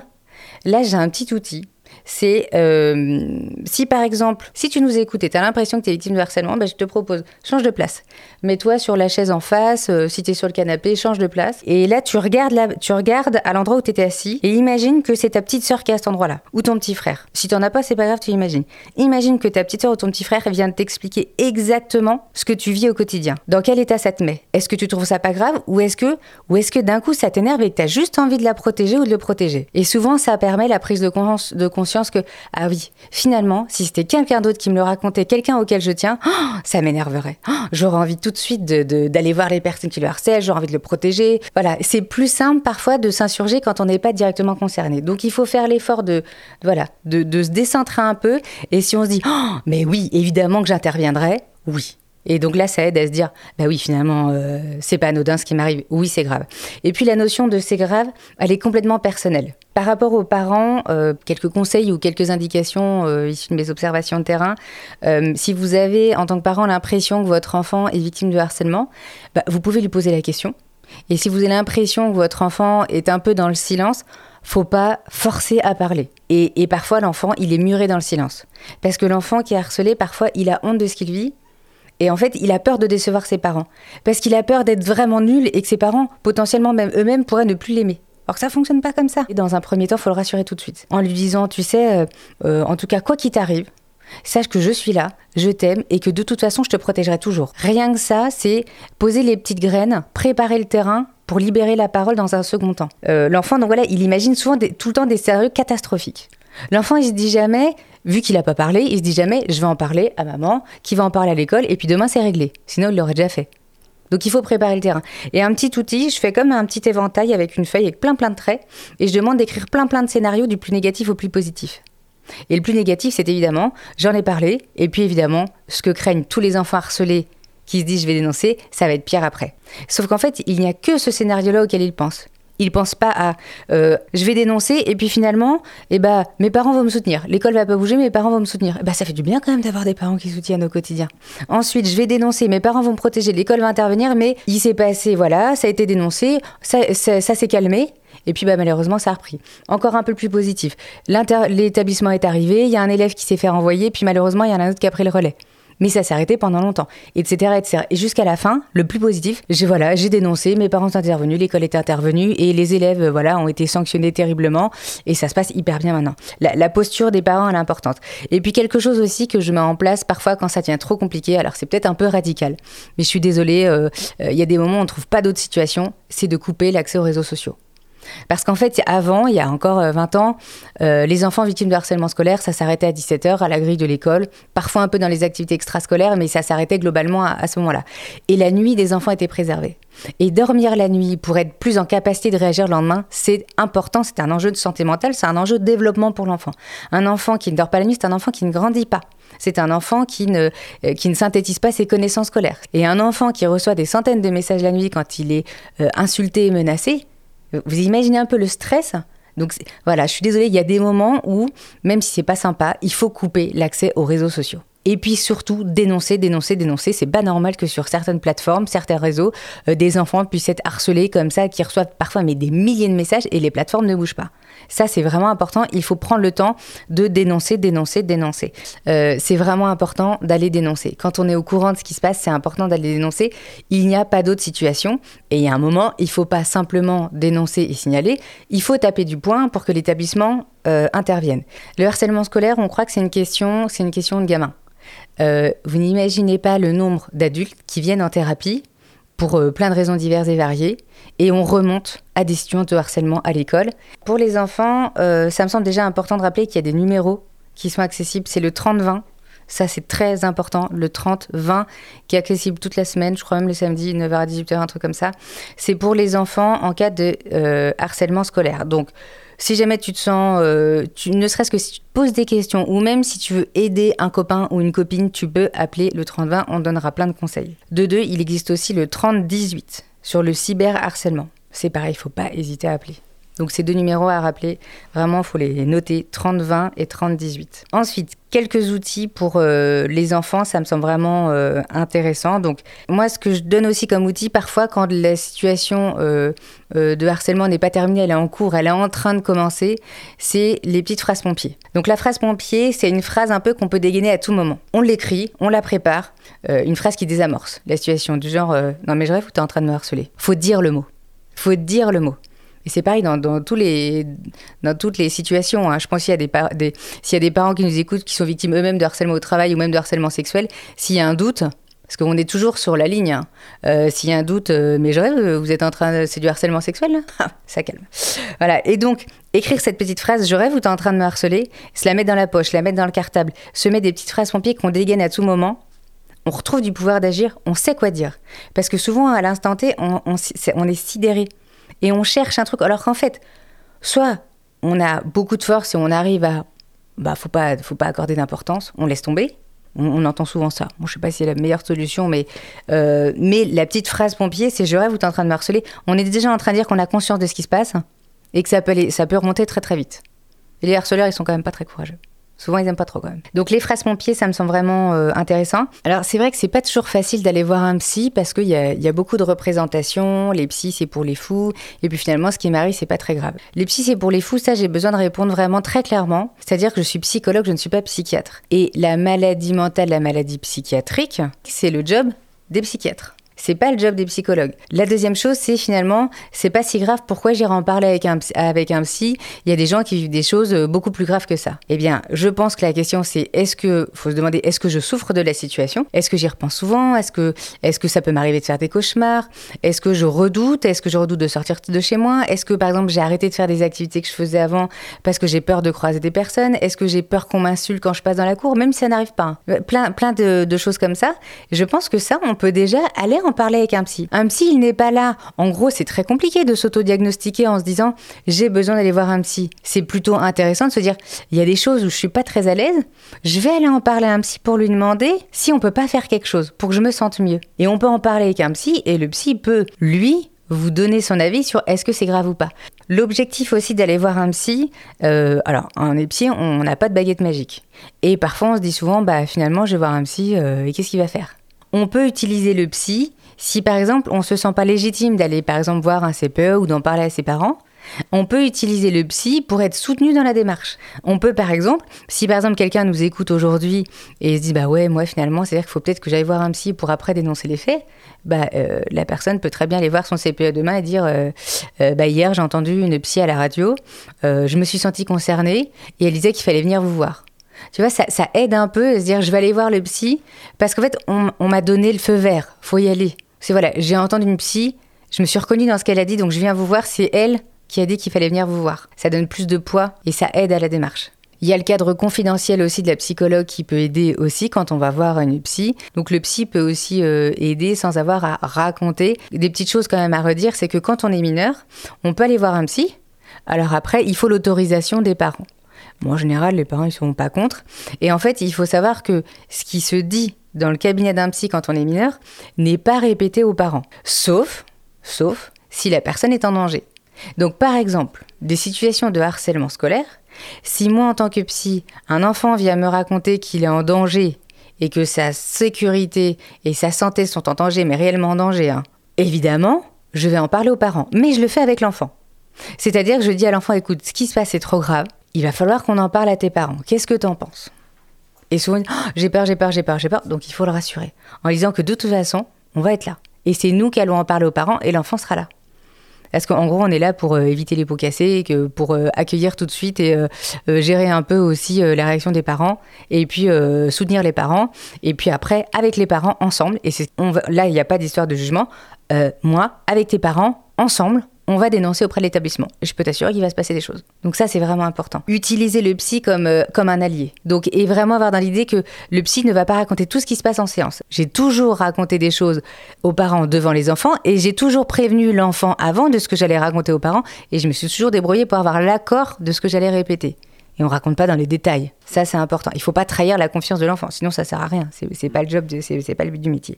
Là, j'ai un petit outil c'est euh, si par exemple, si tu nous écoutes et tu as l'impression que tu es victime de harcèlement, ben, je te propose, change de place. Mets-toi sur la chaise en face, euh, si tu es sur le canapé, change de place. Et là, tu regardes, tu regardes à l'endroit où tu étais assis et imagine que c'est ta petite sœur qui est à cet endroit-là, ou ton petit frère. Si tu n'en as pas, c'est pas grave, tu imagines. Imagine que ta petite sœur ou ton petit frère vient t'expliquer exactement ce que tu vis au quotidien. Dans quel état ça te met? Est-ce que tu trouves ça pas grave ou est-ce que, est-ce que d'un coup ça t'énerve et que tu as juste envie de la protéger ou de le protéger? Et souvent, ça permet la prise de conscience, de conscience que, ah oui, finalement, si c'était quelqu'un d'autre qui me le racontait, quelqu'un auquel je tiens, ça m'énerverait. J'aurais envie tout de suite d'aller voir les personnes qui le harcèlent, j'aurais envie de le protéger. Voilà, c'est plus simple parfois de s'insurger quand on n'est pas directement concerné. Donc il faut faire l'effort de, voilà, de, se décentrer un peu. Et si on se dit, mais oui, évidemment que j'interviendrai, oui, et donc là, ça aide à se dire, bah oui, finalement, euh, c'est pas anodin ce qui m'arrive. Oui, c'est grave. Et puis la notion de c'est grave, elle est complètement personnelle. Par rapport aux parents, euh, quelques conseils ou quelques indications euh, issues de mes observations de terrain. si vous avez, en tant que parent, l'impression que votre enfant est victime de harcèlement, bah, vous pouvez lui poser la question. Et si vous avez l'impression que votre enfant est un peu dans le silence, faut pas forcer à parler. Et parfois, l'enfant, il est muré dans le silence. Parce que l'enfant qui est harcelé, parfois, il a honte de ce qu'il vit et en fait, il a peur de décevoir ses parents. Parce qu'il a peur d'être vraiment nul et que ses parents, potentiellement même eux-mêmes, pourraient ne plus l'aimer. Que ça fonctionne pas comme ça. Et dans un premier temps, il faut le rassurer tout de suite. En lui disant, tu sais, euh, euh, en tout cas, quoi qu'il t'arrive, sache que je suis là, je t'aime et que de toute façon, je te protégerai toujours. Rien que ça, c'est poser les petites graines, préparer le terrain pour libérer la parole dans un second temps. Euh, l'enfant, donc voilà, il imagine souvent tout le temps des scénarios catastrophiques. L'enfant, il se dit jamais, vu qu'il n'a pas parlé, il se dit jamais, je vais en parler à maman, qui va en parler à l'école, et puis demain, c'est réglé. Sinon, il l'aurait déjà fait. Donc il faut préparer le terrain. Et un petit outil, je fais comme un petit éventail avec une feuille avec plein plein de traits et je demande d'écrire plein plein de scénarios du plus négatif au plus positif. Et le plus négatif, c'est évidemment, j'en ai parlé, et puis évidemment, ce que craignent tous les enfants harcelés qui se disent je vais dénoncer, ça va être pire après. Sauf qu'en fait, il n'y a que ce scénario-là auquel ils pensent. Ils pensent pas à euh, je vais dénoncer et puis finalement, eh ben, mes parents vont me soutenir. L'école va pas bouger, mes parents vont me soutenir. Eh ben, ça fait du bien quand même d'avoir des parents qui soutiennent au quotidien. Ensuite, je vais dénoncer, mes parents vont me protéger, l'école va intervenir, mais il s'est passé, voilà, ça a été dénoncé, ça, ça, s'est calmé. Et puis bah, malheureusement, ça a repris. Encore un peu plus positif. L'établissement est arrivé, il y a un élève qui s'est fait renvoyer, puis malheureusement, il y en a un autre qui a pris le relais mais ça s'est arrêté pendant longtemps, etc., etc. Et jusqu'à la fin, le plus positif, j'ai voilà, dénoncé, mes parents sont intervenus, l'école est intervenue et les élèves, voilà, ont été sanctionnés terriblement et ça se passe hyper bien maintenant. La, posture des parents elle est importante. Et puis quelque chose aussi que je mets en place parfois quand ça devient trop compliqué. Alors c'est peut-être un peu radical, mais je suis désolée. Euh, euh, il y a des moments où on ne trouve pas d'autre situation, c'est de couper l'accès aux réseaux sociaux. Parce qu'en fait, avant, il y a encore 20 euh, ans, euh, les enfants victimes de harcèlement scolaire, ça s'arrêtait à 17h à la grille de l'école, parfois un peu dans les activités extrascolaires, mais ça s'arrêtait globalement à, ce moment-là. Et la nuit des enfants était préservée. Et dormir la nuit pour être plus en capacité de réagir le lendemain, c'est important, c'est un enjeu de santé mentale, c'est un enjeu de développement pour l'enfant. Un enfant qui ne dort pas la nuit, c'est un enfant qui ne grandit pas. C'est un enfant qui ne, euh, qui ne synthétise pas ses connaissances scolaires. Et un enfant qui reçoit des centaines de messages la nuit quand il est insulté et menacé, vous imaginez un peu le stress donc voilà, je suis désolée, il y a des moments où, même si c'est pas sympa, il faut couper l'accès aux réseaux sociaux. Et puis surtout, dénoncer, dénoncer, dénoncer. C'est pas normal que sur certaines plateformes, certains réseaux, euh, des enfants puissent être harcelés comme ça, qui reçoivent parfois des milliers de messages et les plateformes ne bougent pas. Ça, c'est vraiment important. Il faut prendre le temps de dénoncer, dénoncer, dénoncer. Euh, c'est vraiment important d'aller dénoncer. Quand on est au courant de ce qui se passe, c'est important d'aller dénoncer. Il n'y a pas d'autre situation. Et il y a un moment, il ne faut pas simplement dénoncer et signaler. Il faut taper du poing pour que l'établissement euh, intervienne. Le harcèlement scolaire, on croit que c'est une question, c'est une question de gamin. Euh, vous n'imaginez pas le nombre d'adultes qui viennent en thérapie pour plein de raisons diverses et variées, et on remonte à des situations de harcèlement à l'école. Pour les enfants, euh, ça me semble déjà important de rappeler qu'il y a des numéros qui sont accessibles. C'est le 30-20. Ça, c'est très important. Le 30-20 qui est accessible toute la semaine, je crois même le samedi, 9h à 18h, un truc comme ça. C'est pour les enfants en cas de harcèlement scolaire. Donc, si jamais tu te sens, euh, tu, ne serait-ce que si tu te poses des questions, ou même si tu veux aider un copain ou une copine, tu peux appeler le 3020, on donnera plein de conseils. De deux, il existe aussi le 3018 sur le cyberharcèlement. C'est pareil, il faut pas hésiter à appeler. Donc ces deux numéros à rappeler, vraiment, il faut les noter, 30-20 et 30-18. Ensuite, quelques outils pour euh, les enfants, ça me semble vraiment euh, intéressant. Donc moi, ce que je donne aussi comme outil, parfois quand la situation euh, de harcèlement n'est pas terminée, elle est en cours, elle est en train de commencer, c'est les petites phrases pompiers. Donc la phrase pompier, c'est une phrase un peu qu'on peut dégainer à tout moment. On l'écrit, on la prépare, une phrase qui désamorce la situation, du genre non mais je rêve ou t'es en train de me harceler. Faut dire le mot. Faut dire le mot. Et c'est pareil dans, dans, tous les, dans toutes les situations. Hein. Je pense qu'il y, a des, des, s'il y a des parents qui nous écoutent, qui sont victimes eux-mêmes de harcèlement au travail ou même de harcèlement sexuel, s'il y a un doute, parce qu'on est toujours sur la ligne, hein. euh, s'il y a un doute, euh, mais je rêve, vous êtes en train de... C'est du harcèlement sexuel là? Ah, Ça calme. Voilà. Et donc, écrire cette petite phrase, je rêve ou t'es en train de me harceler, se la mettre dans la poche, la mettre dans le cartable, se mettre des petites phrases pompiers qu'on dégaine à tout moment, on retrouve du pouvoir d'agir, on sait quoi dire. Parce que souvent, à l'instant T, on, on, on est sidéré et on cherche un truc. Alors qu'en fait, soit on a beaucoup de force et on arrive à. Bah, faut pas, faut pas accorder d'importance, on laisse tomber. On, entend souvent ça. Bon, je sais pas si c'est la meilleure solution, mais, euh, mais la petite phrase pompier, c'est je rêve ou tu es en train de me harceler. On est déjà en train de dire qu'on a conscience de ce qui se passe et que ça peut, ça peut remonter très très vite. Et les harceleurs, ils sont quand même pas très courageux. Souvent, ils n'aiment pas trop quand même. Donc, les phrases pompiers, ça me semble vraiment euh, intéressant. Alors, c'est vrai que c'est pas toujours facile d'aller voir un psy parce qu'il y a, y a, beaucoup de représentations. Les psys, c'est pour les fous. Et puis finalement, ce qui m'arrive, c'est pas très grave. Les psys, c'est pour les fous. Ça, j'ai besoin de répondre vraiment très clairement. C'est-à-dire que je suis psychologue, je ne suis pas psychiatre. Et la maladie mentale, la maladie psychiatrique, c'est le job des psychiatres. C'est pas le job des psychologues. La deuxième chose, c'est finalement, c'est pas si grave. Pourquoi j'irai en parler avec un, avec un psy Il y a des gens qui vivent des choses euh, beaucoup plus graves que ça. Eh bien, je pense que la question, c'est est-ce que, faut se demander, est-ce que je souffre de la situation? Est-ce que j'y repense souvent? Est-ce que, est-ce que ça peut m'arriver de faire des cauchemars? Est-ce que je redoute? Est-ce que je redoute de sortir de chez moi? Est-ce que, par exemple, j'ai arrêté de faire des activités que je faisais avant parce que j'ai peur de croiser des personnes? Est-ce que j'ai peur qu'on m'insulte quand je passe dans la cour? Même si ça n'arrive pas. Hein. Plein, plein de, de choses comme ça. Je pense que ça, on peut déjà aller en parler avec un psy. Un psy, il n'est pas là. En gros, c'est très compliqué de s'auto-diagnostiquer en se disant j'ai besoin d'aller voir un psy. C'est plutôt intéressant de se dire il y a des choses où je suis pas très à l'aise, je vais aller en parler à un psy pour lui demander si on peut pas faire quelque chose pour que je me sente mieux. Et on peut en parler avec un psy et le psy peut, lui, vous donner son avis sur est-ce que c'est grave ou pas. L'objectif aussi d'aller voir un psy, euh, alors en psy, on n'a pas de baguette magique. Et parfois on se dit souvent, bah finalement je vais voir un psy euh, et qu'est-ce qu'il va faire? On peut utiliser le psy si par exemple on se sent pas légitime d'aller par exemple voir un CPE ou d'en parler à ses parents. On peut utiliser le psy pour être soutenu dans la démarche. On peut par exemple, si par exemple quelqu'un nous écoute aujourd'hui et se dit bah ouais moi finalement c'est à dire qu'il faut peut-être que j'aille voir un psy pour après dénoncer les faits, bah euh, la personne peut très bien aller voir son CPE demain et dire euh, euh, bah hier j'ai entendu une psy à la radio, je me suis sentie concernée et elle disait qu'il fallait venir vous voir. Tu vois, ça, aide un peu à se dire je vais aller voir le psy parce qu'en fait on, on m'a donné le feu vert, faut y aller. C'est voilà, j'ai entendu une psy, je me suis reconnue dans ce qu'elle a dit donc je viens vous voir, c'est elle qui a dit qu'il fallait venir vous voir. Ça donne plus de poids et ça aide à la démarche. Il y a le cadre confidentiel aussi de la psychologue qui peut aider aussi quand on va voir une psy. Donc le psy peut aussi euh, aider sans avoir à raconter. Des petites choses quand même à redire, c'est que quand on est mineur, on peut aller voir un psy. Alors après, il faut l'autorisation des parents. en général, les parents, ne sont pas contre. Et en fait, il faut savoir que ce qui se dit dans le cabinet d'un psy quand on est mineur n'est pas répété aux parents. Sauf, sauf si la personne est en danger. Donc par exemple, des situations de harcèlement scolaire, si moi en tant que psy, un enfant vient me raconter qu'il est en danger et que sa sécurité et sa santé sont en danger, mais réellement en danger, hein, évidemment, je vais en parler aux parents, mais je le fais avec l'enfant. C'est-à-dire que je dis à l'enfant, écoute, ce qui se passe est trop grave, il va falloir qu'on en parle à tes parents. Qu'est-ce que t'en penses? Et souvent, oh, j'ai peur, j'ai peur, j'ai peur, j'ai peur, donc il faut le rassurer, en disant que de toute façon, on va être là. Et c'est nous qui allons en parler aux parents et l'enfant sera là. Parce qu'en gros, on est là pour euh, éviter les pots cassés, que pour euh, accueillir tout de suite et euh, gérer un peu aussi la réaction des parents, et puis soutenir les parents, et puis après, avec les parents, ensemble, et c'est, là, il n'y a pas d'histoire de jugement, moi, avec tes parents, ensemble, on va dénoncer auprès de l'établissement. Je peux t'assurer qu'il va se passer des choses. Donc ça, c'est vraiment important. Utiliser le psy comme, euh, comme un allié. Donc, et vraiment avoir dans l'idée que le psy ne va pas raconter tout ce qui se passe en séance. J'ai toujours raconté des choses aux parents devant les enfants et j'ai toujours prévenu l'enfant avant de ce que j'allais raconter aux parents et je me suis toujours débrouillée pour avoir l'accord de ce que j'allais répéter et on raconte pas dans les détails. Ça, c'est important. Il faut pas trahir la confiance de l'enfant, sinon ça sert à rien. C'est pas le job, c'est pas le but du métier.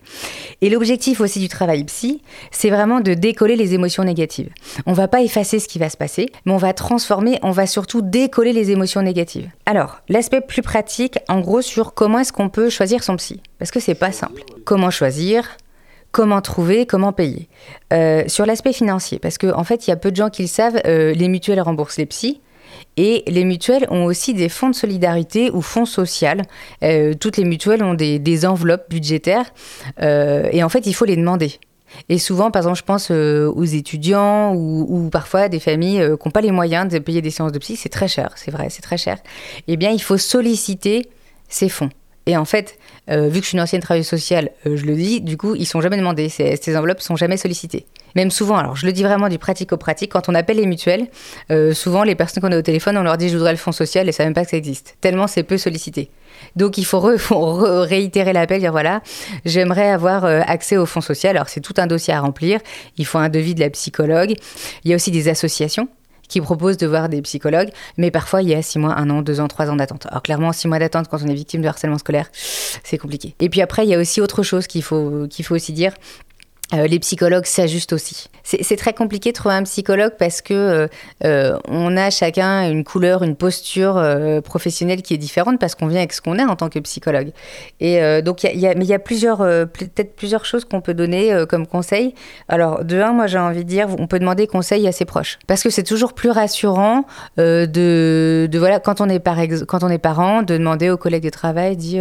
Et l'objectif aussi du travail psy, c'est vraiment de décoller les émotions négatives. On va pas effacer ce qui va se passer, mais on va transformer, on va surtout décoller les émotions négatives. Alors, l'aspect plus pratique, en gros, sur comment est-ce qu'on peut choisir son psy, parce que c'est pas simple. Comment choisir Comment trouver, comment payer. Euh, sur l'aspect financier, parce qu'en en fait, il y a peu de gens qui le savent, euh, les mutuelles remboursent les psys, et les mutuelles ont aussi des fonds de solidarité ou fonds sociaux. Euh, toutes les mutuelles ont des, enveloppes budgétaires euh, et en fait, il faut les demander. Et souvent, par exemple, je pense euh, aux étudiants ou, parfois des familles qui n'ont pas les moyens de payer des séances de psy, c'est très cher, c'est vrai, c'est très cher. Eh bien, il faut solliciter ces fonds. Et en fait, vu que je suis une ancienne travailleuse sociale, je le dis, du coup, ils sont jamais demandés, ces, ces enveloppes sont jamais sollicitées. Même souvent, alors je le dis vraiment du pratique au pratique, quand on appelle les mutuelles, euh, souvent les personnes qu'on a au téléphone, on leur dit je voudrais le fonds social et ça même pas que ça existe. Tellement c'est peu sollicité. Donc il faut, réitérer l'appel, dire voilà, j'aimerais avoir euh, accès au fonds social. Alors c'est tout un dossier à remplir. Il faut un devis de la psychologue. Il y a aussi des associations qui proposent de voir des psychologues, mais parfois il y a six mois, un an, deux ans, trois ans d'attente. Alors clairement, six mois d'attente quand on est victime de harcèlement scolaire, c'est compliqué. Et puis après, il y a aussi autre chose qu'il faut, qu'il faut aussi dire, euh, les psychologues s'ajustent aussi. C'est très compliqué de trouver un psychologue parce que euh, euh, on a chacun une couleur, une posture professionnelle qui est différente parce qu'on vient avec ce qu'on est en tant que psychologue. Et donc, a, mais il y a plusieurs, peut-être plusieurs choses qu'on peut donner comme conseil. Alors, de un, moi j'ai envie de dire, on peut demander conseil à ses proches parce que c'est toujours plus rassurant de, de, voilà quand on est par parent de demander aux collègues de travail, dit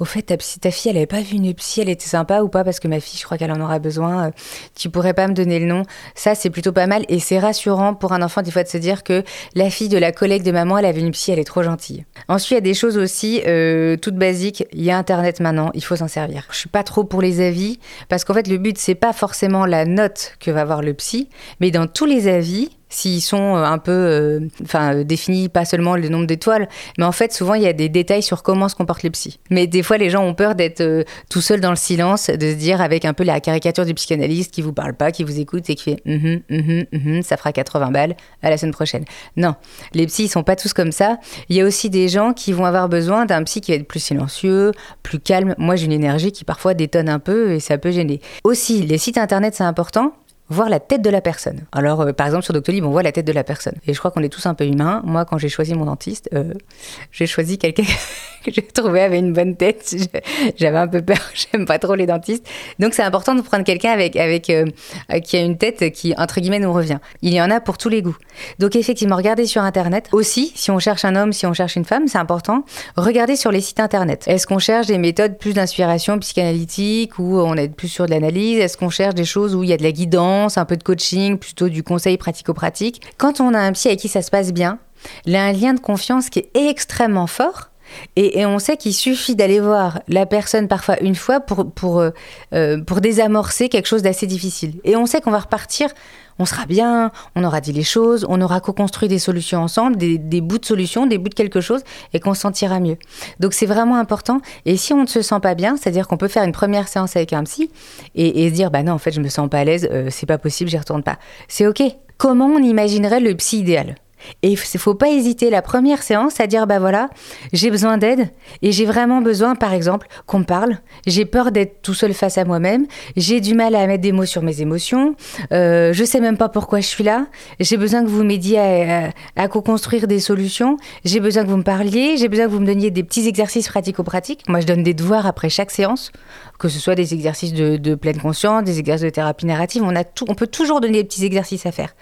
au fait ta, ta fille elle avait pas vu une psy, elle était sympa ou pas? Parce que ma fille je crois qu'elle en aura besoin euh, tu pourrais pas me donner le nom. Ça, c'est plutôt pas mal et c'est rassurant pour un enfant des fois de se dire que la fille de la collègue de maman, elle avait une psy, elle est trop gentille. Ensuite, il y a des choses aussi euh, toutes basiques. Il y a Internet maintenant, il faut s'en servir. Je suis pas trop pour les avis parce qu'en fait, le but c'est pas forcément la note que va avoir le psy, mais dans tous les avis, s'ils sont un peu, enfin, définis pas seulement le nombre d'étoiles, mais en fait, souvent, il y a des détails sur comment se comportent les psys. Mais des fois, les gens ont peur d'être tout seuls dans le silence, de se dire avec un peu la caricature du psychanalyste qui vous parle pas, qui vous écoute et qui fait mm -hmm, ça fera 80 balles, à la semaine prochaine. Non, les psys, ils sont pas tous comme ça. Il y a aussi des gens qui vont avoir besoin d'un psy qui va être plus silencieux, plus calme. Moi, j'ai une énergie qui parfois détonne un peu et ça peut gêner. Aussi, les sites internet, c'est important voir la tête de la personne. Alors, euh, par exemple, sur Doctolib, on voit la tête de la personne. Et je crois qu'on est tous un peu humains. Moi, quand j'ai choisi mon dentiste, euh, j'ai choisi quelqu'un que j'ai trouvé avait une bonne tête. J'avais un peu peur, j'aime pas trop les dentistes. Donc, c'est important de prendre quelqu'un avec, avec euh, qui a une tête qui, entre guillemets, nous revient. Il y en a pour tous les goûts. Donc, effectivement, regardez sur Internet. Aussi, si on cherche un homme, si on cherche une femme, c'est important. Regardez sur les sites Internet. Est-ce qu'on cherche des méthodes plus d'inspiration psychanalytique ou on est plus sur de l'analyse? Est-ce qu'on cherche des choses où il y a de la guidance un peu de coaching, plutôt du conseil pratico-pratique. Quand on a un psy avec qui ça se passe bien, il y a un lien de confiance qui est extrêmement fort. Et, on sait qu'il suffit d'aller voir la personne parfois une fois pour, pour, euh, euh, pour désamorcer quelque chose d'assez difficile. Et on sait qu'on va repartir, on sera bien, on aura dit les choses, on aura co-construit des solutions ensemble, des, bouts de solutions, des bouts de quelque chose, et qu'on se sentira mieux. Donc c'est vraiment important. Et si on ne se sent pas bien, c'est-à-dire qu'on peut faire une première séance avec un psy et, se dire, bah non, en fait, je me sens pas à l'aise, euh, c'est pas possible, j'y retourne pas. C'est OK. Comment on imaginerait le psy idéal? Et il faut pas hésiter la première séance à dire bah voilà, j'ai besoin d'aide et j'ai vraiment besoin, par exemple, qu'on me parle. J'ai peur d'être tout seul face à moi-même. J'ai du mal à mettre des mots sur mes émotions. Euh, je sais même pas pourquoi je suis là. J'ai besoin que vous m'aidiez à, co-construire des solutions. J'ai besoin que vous me parliez. J'ai besoin que vous me donniez des petits exercices pratico-pratiques. Moi, je donne des devoirs après chaque séance, que ce soit des exercices de, pleine conscience, des exercices de thérapie narrative. On, a tout, on peut toujours donner des petits exercices à faire.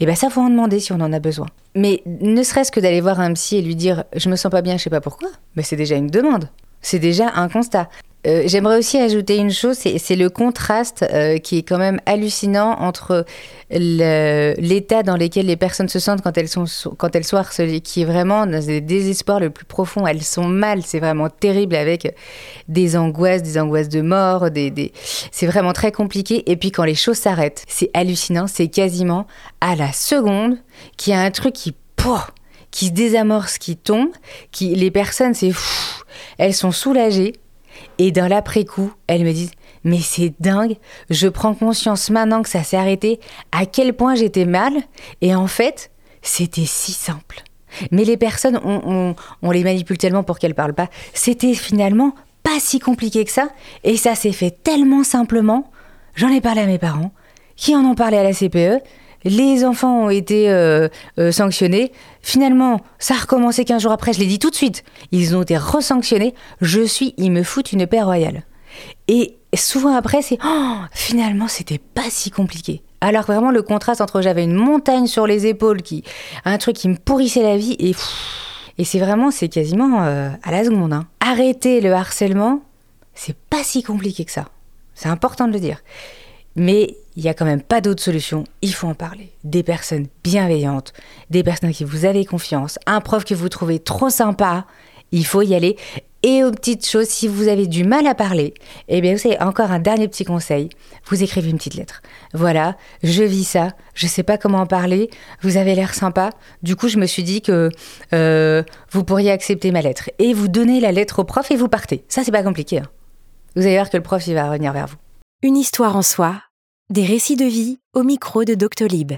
Et bien ça, faut en demander si on en a besoin. Mais ne serait-ce que d'aller voir un psy et lui dire je me sens pas bien, je sais pas pourquoi, mais c'est déjà une demande. C'est déjà un constat. Euh, j'aimerais aussi ajouter une chose, c'est le contraste euh, qui est quand même hallucinant entre l'état dans lequel les personnes se sentent quand elles sont, quand elles sont harcelées, qui est vraiment dans des désespoirs le plus profond. Elles sont mal, c'est vraiment terrible avec des angoisses, des angoisses de mort, c'est vraiment très compliqué. Et puis quand les choses s'arrêtent, c'est hallucinant, c'est quasiment à la seconde qu'il y a un truc qui, qui se désamorce, qui tombe, qui les personnes, c'est elles sont soulagées et dans l'après-coup, elles me disent Mais c'est dingue, je prends conscience maintenant que ça s'est arrêté, à quel point j'étais mal. Et en fait, c'était si simple. Mais les personnes, on, les manipule tellement pour qu'elles parlent pas. C'était finalement pas si compliqué que ça. Et ça s'est fait tellement simplement. J'en ai parlé à mes parents, qui en ont parlé à la CPE. Les enfants ont été euh, euh, sanctionnés. Finalement, ça a recommencé 15 jours après, je l'ai dit tout de suite. Ils ont été resanctionnés. Je suis, ils me foutent une paix royale. Et souvent après, c'est oh, finalement, c'était pas si compliqué. Alors vraiment, le contraste entre j'avais une montagne sur les épaules, qui un truc qui me pourrissait la vie, et, et c'est vraiment, c'est quasiment euh, à la seconde. Hein. Arrêter le harcèlement, c'est pas si compliqué que ça. C'est important de le dire. Mais il n'y a quand même pas d'autre solution. Il faut en parler. Des personnes bienveillantes, des personnes qui vous avez confiance, un prof que vous trouvez trop sympa, il faut y aller. Et aux petites choses, si vous avez du mal à parler, eh bien, vous savez, encore un dernier petit conseil. Vous écrivez une petite lettre. Voilà, je vis ça, je sais pas comment en parler, vous avez l'air sympa. Du coup, je me suis dit que euh, vous pourriez accepter ma lettre. Et vous donnez la lettre au prof et vous partez. Ça, c'est pas compliqué. Hein. Vous allez voir que le prof, il va revenir vers vous. Une histoire en soi, des récits de vie au micro de Doctolib.